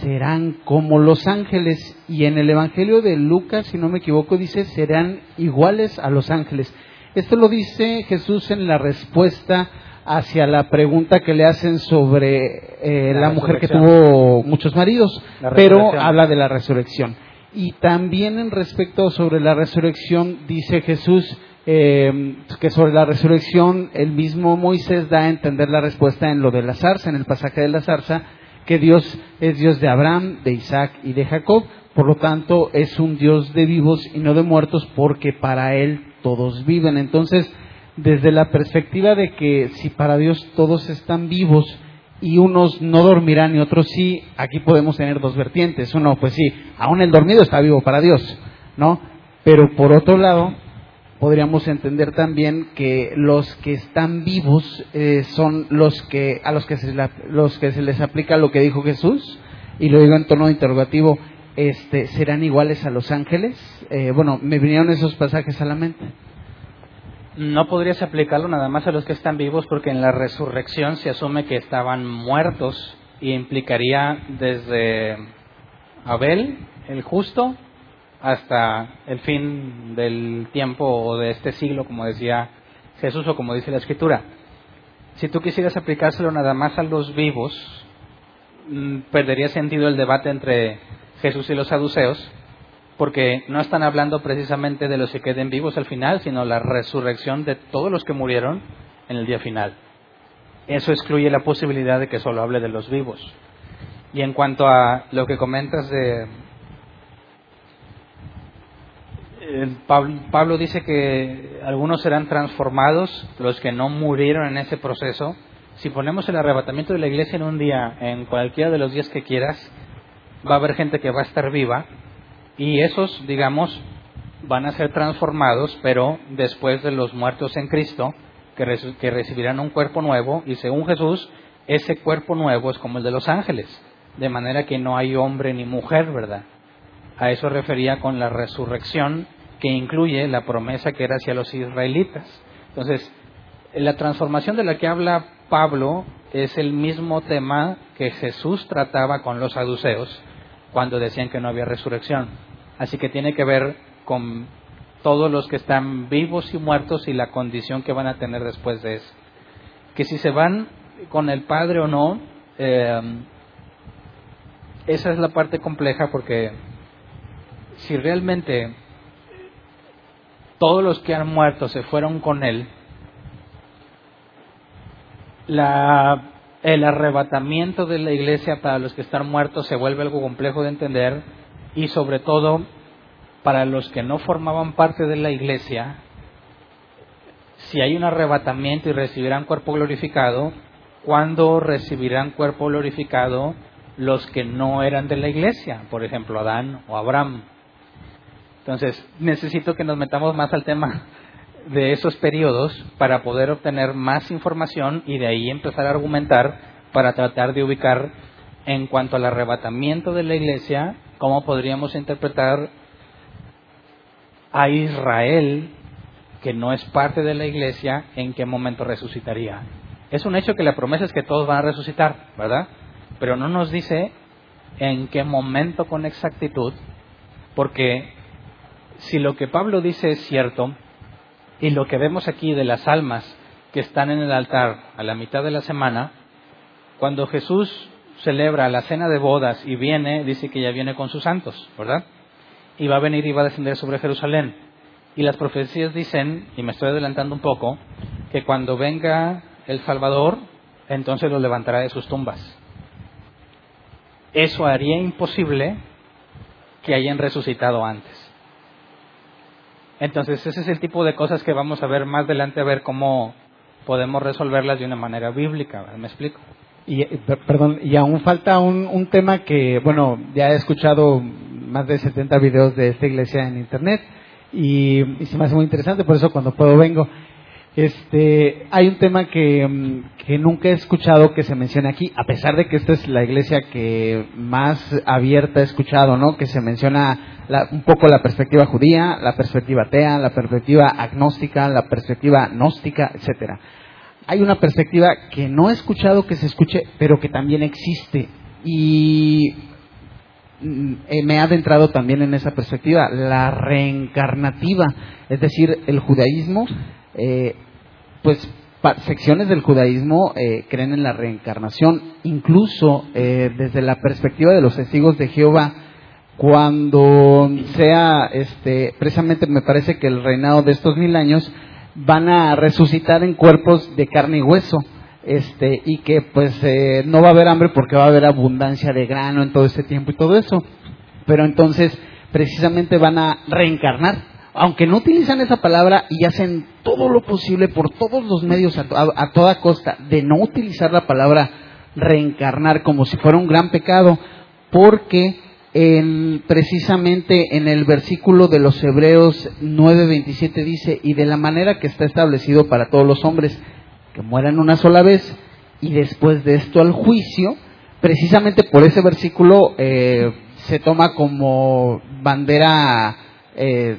D: serán como los ángeles. Y en el Evangelio de Lucas, si no me equivoco, dice serán iguales a los ángeles. Esto lo dice Jesús en la respuesta hacia la pregunta que le hacen sobre eh,
A: La
D: la, mujer que tuvo muchos maridos, pero habla de la resurrección. Y también en respecto sobre la resurrección, dice Jesús eh, que sobre la resurrección el mismo Moisés da a entender la respuesta en lo de la zarza, en el pasaje de la zarza, que Dios es Dios de Abraham, de Isaac y de Jacob, por lo tanto es un Dios de vivos y no de muertos porque para Él todos viven. Entonces, desde la perspectiva de que si para Dios todos están vivos y unos no dormirán y otros sí, aquí podemos tener dos vertientes. Uno, pues sí, aún el dormido está vivo para Dios, ¿no? Pero por otro lado, podríamos entender también que los que están vivos eh, son los que a los que se la- los que se les aplica lo que dijo Jesús y lo digo en tono interrogativo este serán iguales a los ángeles Eh, bueno me vinieron esos pasajes a la mente
A: No podrías aplicarlo nada más a los que están vivos porque en la resurrección se asume que estaban muertos y implicaría desde Abel, el justo, hasta el fin del tiempo o de este siglo, como decía Jesús o como dice la Escritura. Si tú quisieras aplicárselo nada más a los vivos, mm, perdería sentido el debate entre Jesús y los saduceos, porque no están hablando precisamente de los que queden vivos al final, sino la resurrección de todos los que murieron en el día final. Eso excluye la posibilidad de que solo hable de los vivos. Y en cuanto a lo que comentas de... Pablo dice que algunos serán transformados, los que no murieron en ese proceso. Si ponemos el arrebatamiento de la iglesia en un día, en cualquiera de los días que quieras, va a haber gente que va a estar viva y esos, digamos, van a ser transformados, pero después de los muertos en Cristo, que, recibirán un cuerpo nuevo, y según Jesús, ese cuerpo nuevo es como el de los ángeles, de manera que no hay hombre ni mujer, ¿verdad? A eso refería con la resurrección, que incluye la promesa que era hacia los israelitas. Entonces, la transformación de la que habla Pablo es el mismo tema que Jesús trataba con los saduceos cuando decían que no había resurrección. Así que tiene que ver con todos los que están vivos y muertos y la condición que van a tener después de eso. Que si se van con el Padre o no, eh, esa es la parte compleja porque si realmente todos los que han muerto se fueron con Él, la, el arrebatamiento de la iglesia para los que están muertos se vuelve algo complejo de entender y sobre todo para los que no formaban parte de la iglesia, si hay un arrebatamiento y recibirán cuerpo glorificado, ¿cuándo recibirán cuerpo glorificado los que no eran de la iglesia? Por ejemplo, Adán o Abraham. Entonces, necesito que nos metamos más al tema de esos periodos para poder obtener más información y de ahí empezar a argumentar para tratar de ubicar en cuanto al arrebatamiento de la iglesia, cómo podríamos interpretar a Israel, que no es parte de la iglesia, en qué momento resucitaría. Es un hecho que la promesa es que todos van a resucitar, ¿verdad? Pero no nos dice en qué momento con exactitud, porque si lo que Pablo dice es cierto, y lo que vemos aquí de las almas que están en el altar a la mitad de la semana, cuando Jesús celebra la cena de bodas y viene, dice que ya viene con sus santos, ¿verdad? Y va a venir y va a descender sobre Jerusalén. Y las profecías dicen, y me estoy adelantando un poco, que cuando venga el Salvador, entonces los levantará de sus tumbas. Eso haría imposible que hayan resucitado antes. Entonces, ese es el tipo de cosas que vamos a ver más adelante, a ver cómo podemos resolverlas de una manera bíblica. ¿Me explico?
D: Y, eh, perdón, y aún falta un, un tema que, bueno, ya he escuchado más de 70 videos de esta iglesia en internet y, se me hace muy interesante, por eso cuando puedo vengo. Este, hay un tema que, mm, que, nunca he escuchado que se mencione aquí, a pesar de que esta es la iglesia que más abierta he escuchado, ¿no? Que se menciona la, un poco la perspectiva judía, la perspectiva atea, la perspectiva agnóstica, la perspectiva gnóstica, etcétera hay una perspectiva que no he escuchado que se escuche, pero que también existe. Y mm, eh, me ha adentrado también en esa perspectiva, la reencarnativa, es decir, el judaísmo, eh, pues secciones del judaísmo eh, creen en la reencarnación, incluso desde la perspectiva de los testigos de Jehová, cuando sea, este, precisamente me parece que el reinado de estos mil años, van a resucitar en cuerpos de carne y hueso. Este, y que pues eh, no va a haber hambre porque va a haber abundancia de grano en todo este tiempo y todo eso. Pero entonces precisamente van a reencarnar, aunque no utilizan esa palabra y hacen todo lo posible por todos los medios a, a toda costa de no utilizar la palabra reencarnar como si fuera un gran pecado, porque en, precisamente en el versículo de los Hebreos 9:27 dice, y de la manera que está establecido para todos los hombres, que mueran una sola vez, y después de esto al juicio, precisamente por ese versículo eh, se toma como bandera eh,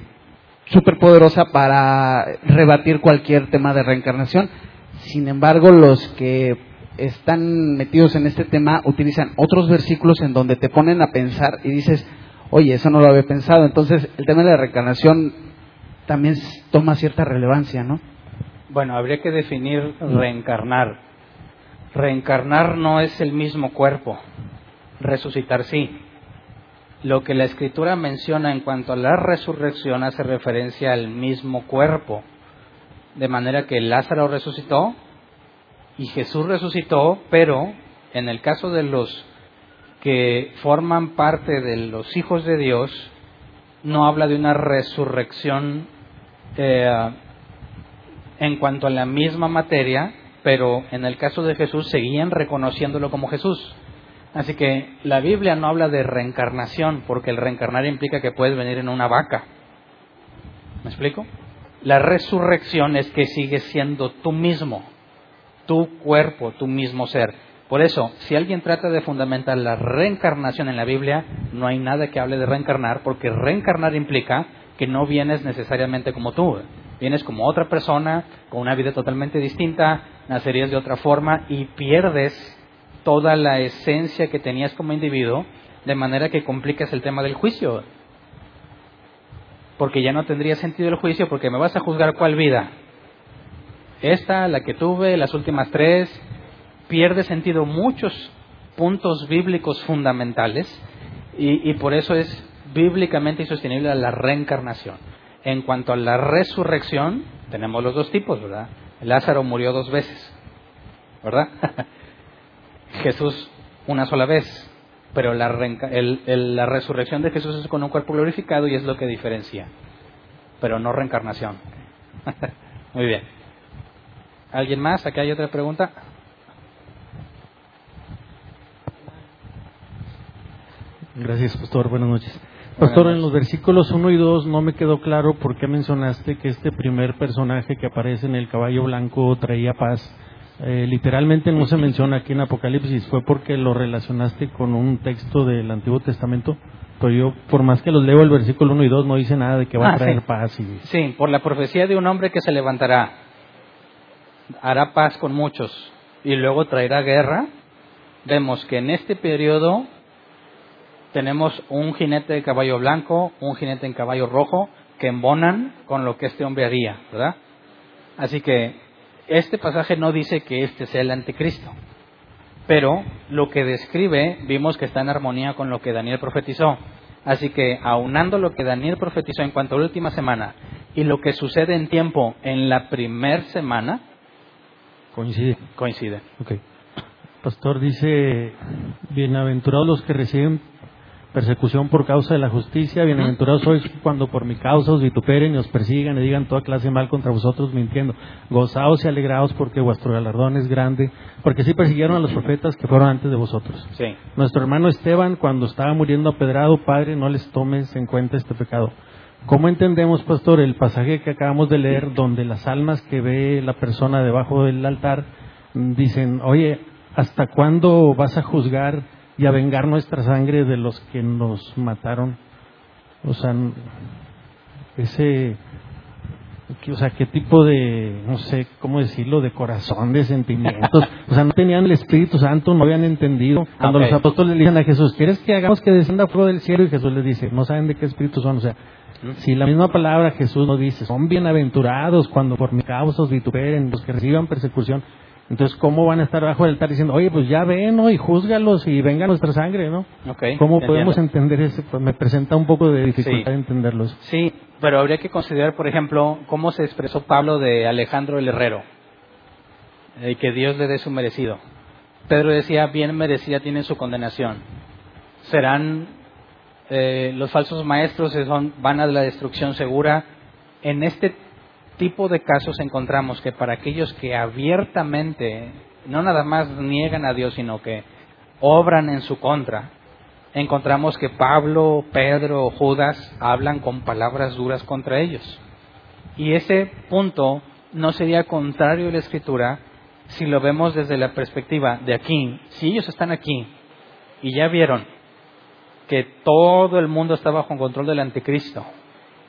D: superpoderosa para rebatir cualquier tema de reencarnación. Sin embargo, los que están metidos en este tema utilizan otros versículos en donde te ponen a pensar y dices, oye, eso no lo había pensado. Entonces, el tema de la reencarnación también toma cierta relevancia, ¿no?
A: Bueno, habría que definir reencarnar. Reencarnar no es el mismo cuerpo, resucitar sí. Lo que la escritura menciona en cuanto a la resurrección hace referencia al mismo cuerpo. De manera que Lázaro resucitó, y Jesús resucitó, pero en el caso de los que forman parte de los hijos de Dios, no habla de una resurrección eh, en cuanto a la misma materia, pero en el caso de Jesús seguían reconociéndolo como Jesús. Así que la Biblia no habla de reencarnación, porque el reencarnar implica que puedes venir en una vaca. ¿Me explico? La resurrección es que sigues siendo tú mismo tu cuerpo, tu mismo ser. Por eso, si alguien trata de fundamentar la reencarnación en la Biblia, no hay nada que hable de reencarnar, porque reencarnar implica que no vienes necesariamente como tú. Vienes como otra persona, con una vida totalmente distinta, nacerías de otra forma y pierdes toda la esencia que tenías como individuo, de manera que complicas el tema del juicio. Porque ya no tendría sentido el juicio, porque me vas a juzgar cuál vida, esta, la que tuve, las últimas tres, pierde sentido muchos puntos bíblicos fundamentales y, por eso es bíblicamente insostenible la reencarnación. En cuanto a la resurrección, tenemos los dos tipos, ¿verdad? Lázaro murió dos veces, ¿verdad? <laughs> Jesús una sola vez, pero la, la resurrección de Jesús es con un cuerpo glorificado y es lo que diferencia, pero no reencarnación. <laughs> Muy bien. ¿Alguien más? Acá hay otra pregunta.
E: Gracias, pastor. Buenas noches. Pastor, en los versículos 1 y 2 no me quedó claro por qué mencionaste que este primer personaje que aparece en el caballo blanco traía paz. Eh, literalmente no se menciona aquí en Apocalipsis. ¿Fue porque lo relacionaste con un texto del Antiguo Testamento? Pero yo, por más que los leo, el versículo 1 y 2 no dice nada de que va a
A: ah,
E: traer paz. Y...
A: Sí, por la profecía de un hombre que se levantará hará paz con muchos y luego traerá guerra. Vemos que en este periodo tenemos un jinete de caballo blanco, un jinete en caballo rojo, que embonan con lo que este hombre haría, ¿verdad? Así que este pasaje no dice que este sea el anticristo, pero lo que describe vimos que está en armonía con lo que Daniel profetizó. Así que aunando lo que Daniel profetizó en cuanto a la última semana y lo que sucede en tiempo en la primer semana,
E: Coincide.
A: coincide.
E: Ok. Pastor dice, bienaventurados los que reciben persecución por causa de la justicia, bienaventurados sois cuando por mi causa os vituperen y os persigan y digan toda clase de mal contra vosotros mintiendo. Gozaos y alegraos porque vuestro galardón es grande, porque sí persiguieron a los profetas que fueron antes de vosotros.
A: Sí.
E: Nuestro hermano Esteban, cuando estaba muriendo apedrado, Padre, no les tomes en cuenta este pecado. ¿Cómo entendemos, pastor, el pasaje que acabamos de leer, donde las almas que ve la persona debajo del altar dicen, oye, ¿hasta cuándo vas a juzgar y a vengar nuestra sangre de los que nos mataron? O sea, ese, o sea, qué tipo de, no sé cómo decirlo, de corazón, de sentimientos. <laughs> O sea, no tenían el Espíritu Santo, no habían entendido. Cuando los apóstoles le dicen a Jesús, ¿quieres que hagamos que descienda fuego del cielo? Y Jesús les dice, no saben de qué espíritu son. O sea, si la misma palabra Jesús nos dice, son bienaventurados cuando por mi causa os vituperen, los que reciban persecución. Entonces, ¿cómo van a estar bajo el altar diciendo, oye, pues ya ven, ¿no? Y júzgalos y venga nuestra sangre, ¿no?
A: Ok,
E: ¿Cómo
A: entiendo.
E: podemos entender eso? Pues me presenta un poco de dificultad
A: Sí.
E: entenderlo. eso.
A: Sí, pero habría que considerar, por ejemplo, cómo se expresó Pablo de Alejandro el Herrero, eh, que Dios le dé su merecido. Pedro decía, bien merecida tiene su condenación. Serán eh, los falsos maestros, son, van a la destrucción segura. En este tipo de casos encontramos que para aquellos que abiertamente, no nada más niegan a Dios, sino que obran en su contra, encontramos que Pablo, Pedro, Judas hablan con palabras duras contra ellos. Y ese punto no sería contrario a la escritura si lo vemos desde la perspectiva de aquí. Si ellos están aquí y ya vieron que todo el mundo está bajo control del anticristo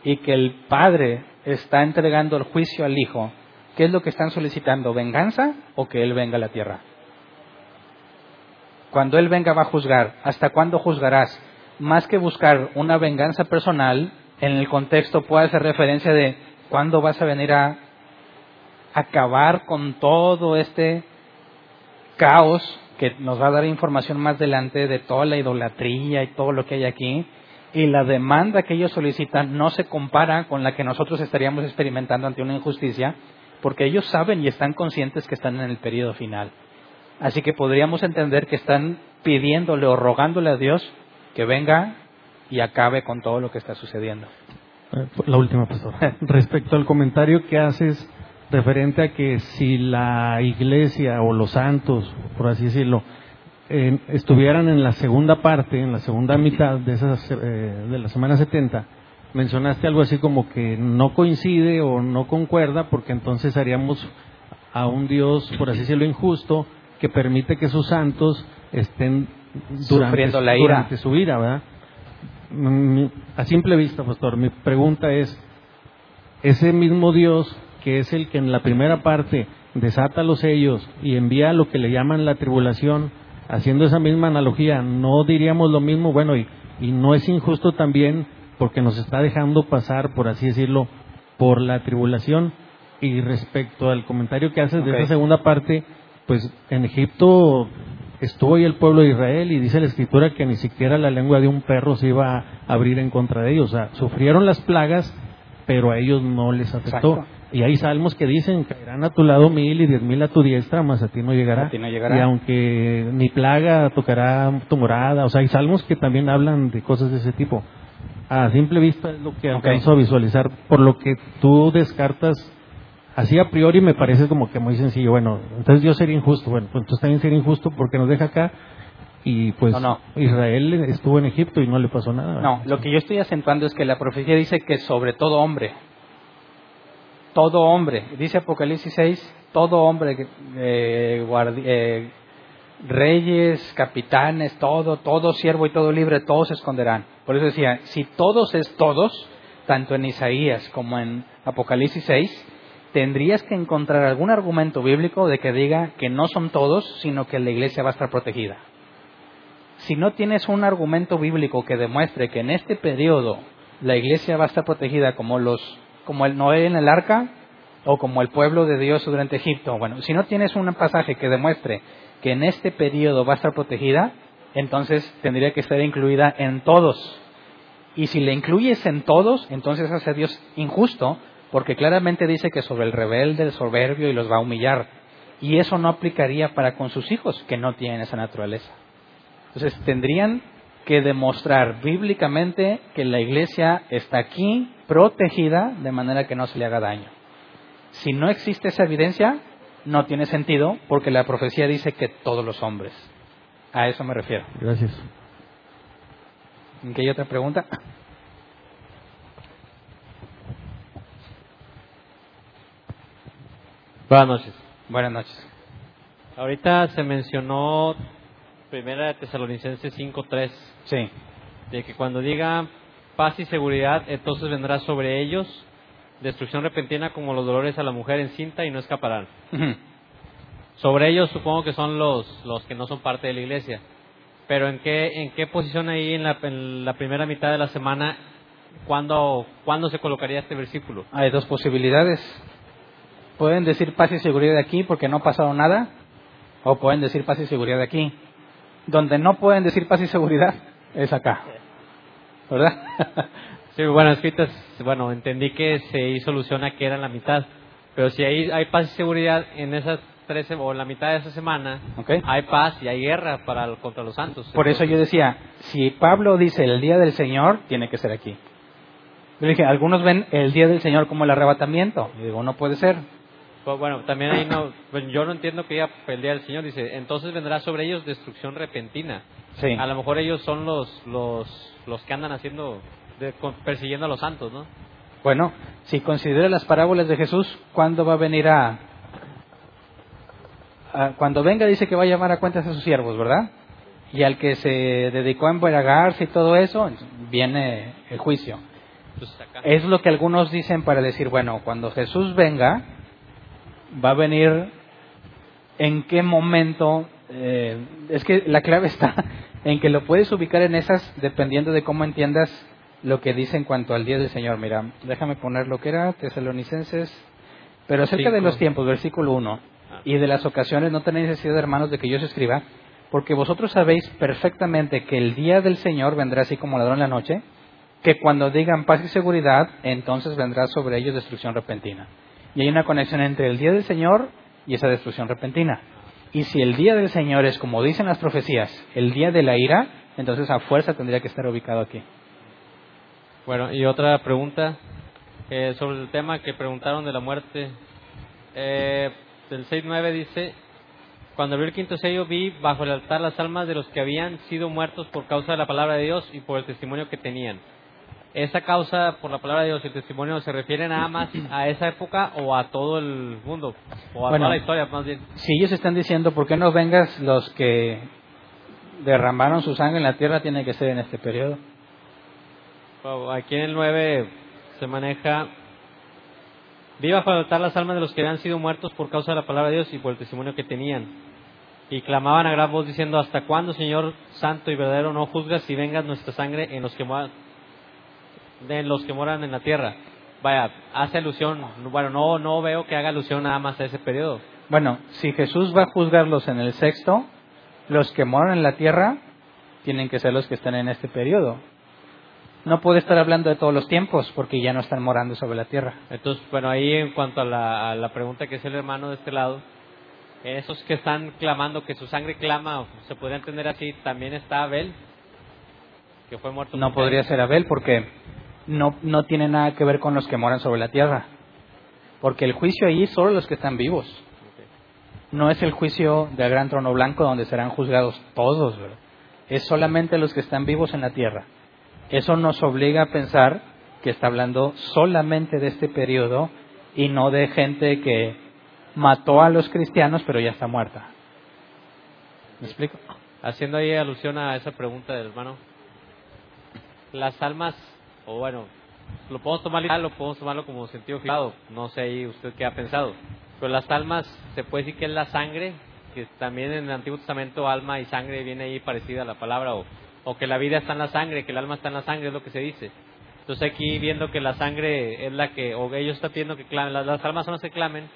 A: y que el Padre está entregando el juicio al Hijo, ¿qué es lo que están solicitando? ¿Venganza o que Él venga a la tierra? Cuando Él venga va a juzgar. ¿Hasta cuándo juzgarás? Más que buscar una venganza personal, en el contexto puede hacer referencia de cuándo vas a venir a acabar con todo este caos que nos va a dar información más adelante de toda la idolatría y todo lo que hay aquí. Y la demanda que ellos solicitan no se compara con la que nosotros estaríamos experimentando ante una injusticia, porque ellos saben y están conscientes que están en el periodo final. Así que podríamos entender que están pidiéndole o rogándole a Dios que venga y acabe con todo lo que está sucediendo.
E: Eh, La última, pastor. <laughs> Respecto al comentario que haces referente a que si la iglesia o los santos, por así decirlo, eh, estuvieran en la segunda parte, en la segunda mitad de, esas, eh, de la semana 70, mencionaste algo así como que no coincide o no concuerda, porque entonces haríamos a un Dios, por así decirlo, injusto, que permite que sus santos estén durante,
A: Sufriendo la ira.
E: durante su ira, ¿verdad? Mm, A simple vista, pastor, mi pregunta es, ese mismo Dios que es el que en la primera parte desata los sellos y envía lo que le llaman la tribulación, haciendo esa misma analogía, ¿no diríamos lo mismo? Bueno, y, y no es injusto también porque nos está dejando pasar, por así decirlo, por la tribulación. Y respecto al comentario que haces de esa segunda parte, pues en Egipto estuvo ahí el pueblo de Israel y dice la escritura que ni siquiera la lengua de un perro se iba a abrir en contra de ellos. O sea, sufrieron las plagas, pero a ellos no les afectó.
A: Exacto.
E: Y hay salmos que dicen, caerán a tu lado mil y diez mil a tu diestra, mas a ti no llegará.
A: A ti no llegará.
E: Y aunque ni plaga tocará tu morada, o sea, hay salmos que también hablan de cosas de ese tipo. A simple vista es lo que alcanzo a visualizar, por lo que tú descartas, así a priori me parece como que muy sencillo, bueno, entonces Dios sería injusto, bueno, pues entonces también sería injusto porque nos deja acá y pues
A: No, no.
E: Israel estuvo en Egipto y no le pasó nada.
A: No, lo que yo estoy acentuando es que la profecía dice que sobre todo hombre, todo hombre, dice Apocalipsis 6, todo hombre, eh, eh, reyes, capitanes, todo, todo siervo y todo libre, todos se esconderán. Por eso decía, si todos es todos, tanto en Isaías como en Apocalipsis 6, tendrías que encontrar algún argumento bíblico de que diga que no son todos, sino que la iglesia va a estar protegida. Si no tienes un argumento bíblico que demuestre que en este periodo la iglesia va a estar protegida como los como el Noé en el arca o como el pueblo de Dios durante Egipto, bueno, si no tienes un pasaje que demuestre que en este periodo va a estar protegida, entonces tendría que estar incluida en todos. Y si la incluyes en todos, entonces hace a Dios injusto, porque claramente dice que sobre el rebelde, el soberbio y los va a humillar. Y eso no aplicaría para con sus hijos, que no tienen esa naturaleza. Entonces tendrían que demostrar bíblicamente que la iglesia está aquí protegida de manera que no se le haga daño. Si no existe esa evidencia, no tiene sentido porque la profecía dice que todos los hombres. A eso me refiero.
E: Gracias.
A: ¿En qué hay otra pregunta?
F: Buenas noches.
A: Buenas noches.
F: Ahorita se mencionó Primera de Tesalonicenses 5.3,
A: Sí,
F: de que cuando diga paz y seguridad, entonces vendrá sobre ellos destrucción repentina como los dolores a la mujer encinta y no escaparán. Sobre ellos supongo que son los, los que no son parte de la iglesia. Pero ¿en qué, en qué posición ahí en la, en la primera mitad de la semana, ¿cuándo, ¿cuándo se colocaría este versículo?
A: Hay dos posibilidades. Pueden decir paz y seguridad aquí porque no ha pasado nada, o pueden decir paz y seguridad aquí. Donde no pueden decir paz y seguridad es acá. ¿Verdad?
F: Sí, bueno, escritas, bueno, entendí que se hizo alusión a que era en la mitad, pero si hay, hay paz y seguridad en esas 13 o en la mitad de esa semana,
A: Ok.
F: hay paz y hay guerra para contra los santos.
A: Por eso yo decía, si Pablo dice el día del Señor, tiene que ser aquí. Yo dije, algunos ven el día del Señor como el arrebatamiento. Y digo, no puede ser.
F: Pues, bueno, también ahí no, pues, yo no entiendo que diga el día del Señor, dice, entonces vendrá sobre ellos destrucción repentina.
A: Sí.
F: A lo mejor ellos son los, los, los que andan haciendo, de- persiguiendo a los santos, ¿no?
A: Bueno, si considera las parábolas de Jesús, ¿cuándo va a venir a, a- Cuando venga dice que va a llamar a cuentas a sus siervos, ¿verdad? Y al que se dedicó a embriagarse y todo eso, viene el juicio.
F: Acá.
A: Es lo que algunos dicen para decir, bueno, cuando Jesús venga, va a venir en qué momento. eh, es que la clave está <laughs> en que lo puedes ubicar en esas dependiendo de cómo entiendas lo que dice en cuanto al día del Señor. Mira, déjame poner lo que era Tesalonicenses. Pero acerca de los tiempos, versículo 1, y de las ocasiones, no tenéis necesidad, hermanos, de que yo os escriba, porque vosotros sabéis perfectamente que el día del Señor vendrá así como ladrón en la noche, que cuando digan paz y seguridad, entonces vendrá sobre ellos destrucción repentina. Y hay una conexión entre el día del Señor y esa destrucción repentina. Y si el día del Señor es como dicen las profecías, el día de la ira, entonces a fuerza tendría que estar ubicado aquí.
F: Bueno, y otra pregunta eh, sobre el tema que preguntaron de la muerte. Eh, el 6.9 dice, cuando abrió el quinto sello vi bajo el altar las almas de los que habían sido muertos por causa de la palabra de Dios y por el testimonio que tenían. ¿Esa causa por la palabra de Dios y el testimonio se refiere nada más a esa época o a todo el mundo? O a
A: Bueno.
F: toda la historia más bien.
A: Si ellos están diciendo, ¿por qué no vengas los que derramaron su sangre en la tierra? Tiene que ser en este periodo.
F: Wow, Aquí en el 9 se maneja. Vi bajo el altar las almas de los que habían sido muertos por causa de la palabra de Dios y por el testimonio que tenían. Y clamaban a gran voz diciendo: ¿Hasta cuándo, Señor Santo y verdadero, no juzgas y vengas nuestra sangre en los que en los que moran en la tierra? Vaya, hace alusión. Bueno, no, no veo que haga alusión nada más a ese periodo.
A: Bueno, si Jesús va a juzgarlos en el sexto, los que moran en la tierra tienen que ser los que están en este periodo. No puede estar hablando de todos los tiempos porque ya no están morando sobre la tierra.
F: Entonces, bueno, ahí en cuanto a la, a la pregunta que es el hermano de este lado, esos que están clamando, que su sangre clama, se podría entender así, también está Abel, que fue muerto.
A: No podría ser Abel porque no, no tiene nada que ver con los que moran sobre la tierra. Porque el juicio ahí solo los que están vivos. No es el juicio del gran trono blanco donde serán juzgados todos. es solamente los que están vivos en la tierra. Eso nos obliga a pensar que está hablando solamente de este periodo y no de gente que mató a los cristianos pero ya está muerta. ¿Me explico?
F: Haciendo ahí alusión a esa pregunta del hermano, las almas, o bueno, lo podemos tomar literal, lo podemos tomarlo como sentido figurado, no sé ahí usted qué ha pensado, pero las almas, se puede decir que es la sangre, que también en el Antiguo Testamento alma y sangre viene ahí parecida a la palabra, o, o que la vida está en la sangre, que el alma está en la sangre, es lo que se dice. Entonces aquí viendo que la sangre es la que, o ellos están pidiendo que las, las almas las que clamen,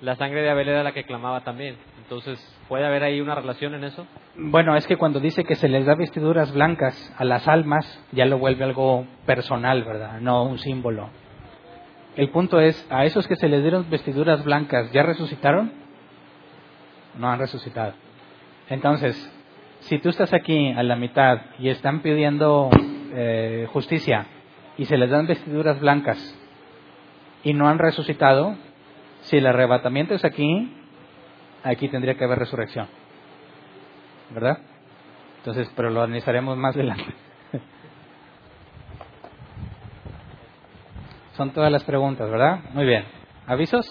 F: la sangre de Abel era la que clamaba también. Entonces, ¿puede haber ahí una relación en eso?
A: Bueno, es que cuando dice que se les da vestiduras blancas a las almas, ya lo vuelve algo personal, ¿verdad? No un símbolo. El punto es, a esos que se les dieron vestiduras blancas, ¿ya resucitaron? No han resucitado. Entonces, si tú estás aquí a la mitad y están pidiendo eh, justicia y se les dan vestiduras blancas y no han resucitado, si el arrebatamiento es aquí, aquí tendría que haber resurrección. ¿Verdad? Entonces, pero lo analizaremos más adelante. <laughs> Son todas las preguntas, ¿verdad? Muy bien. ¿Avisos?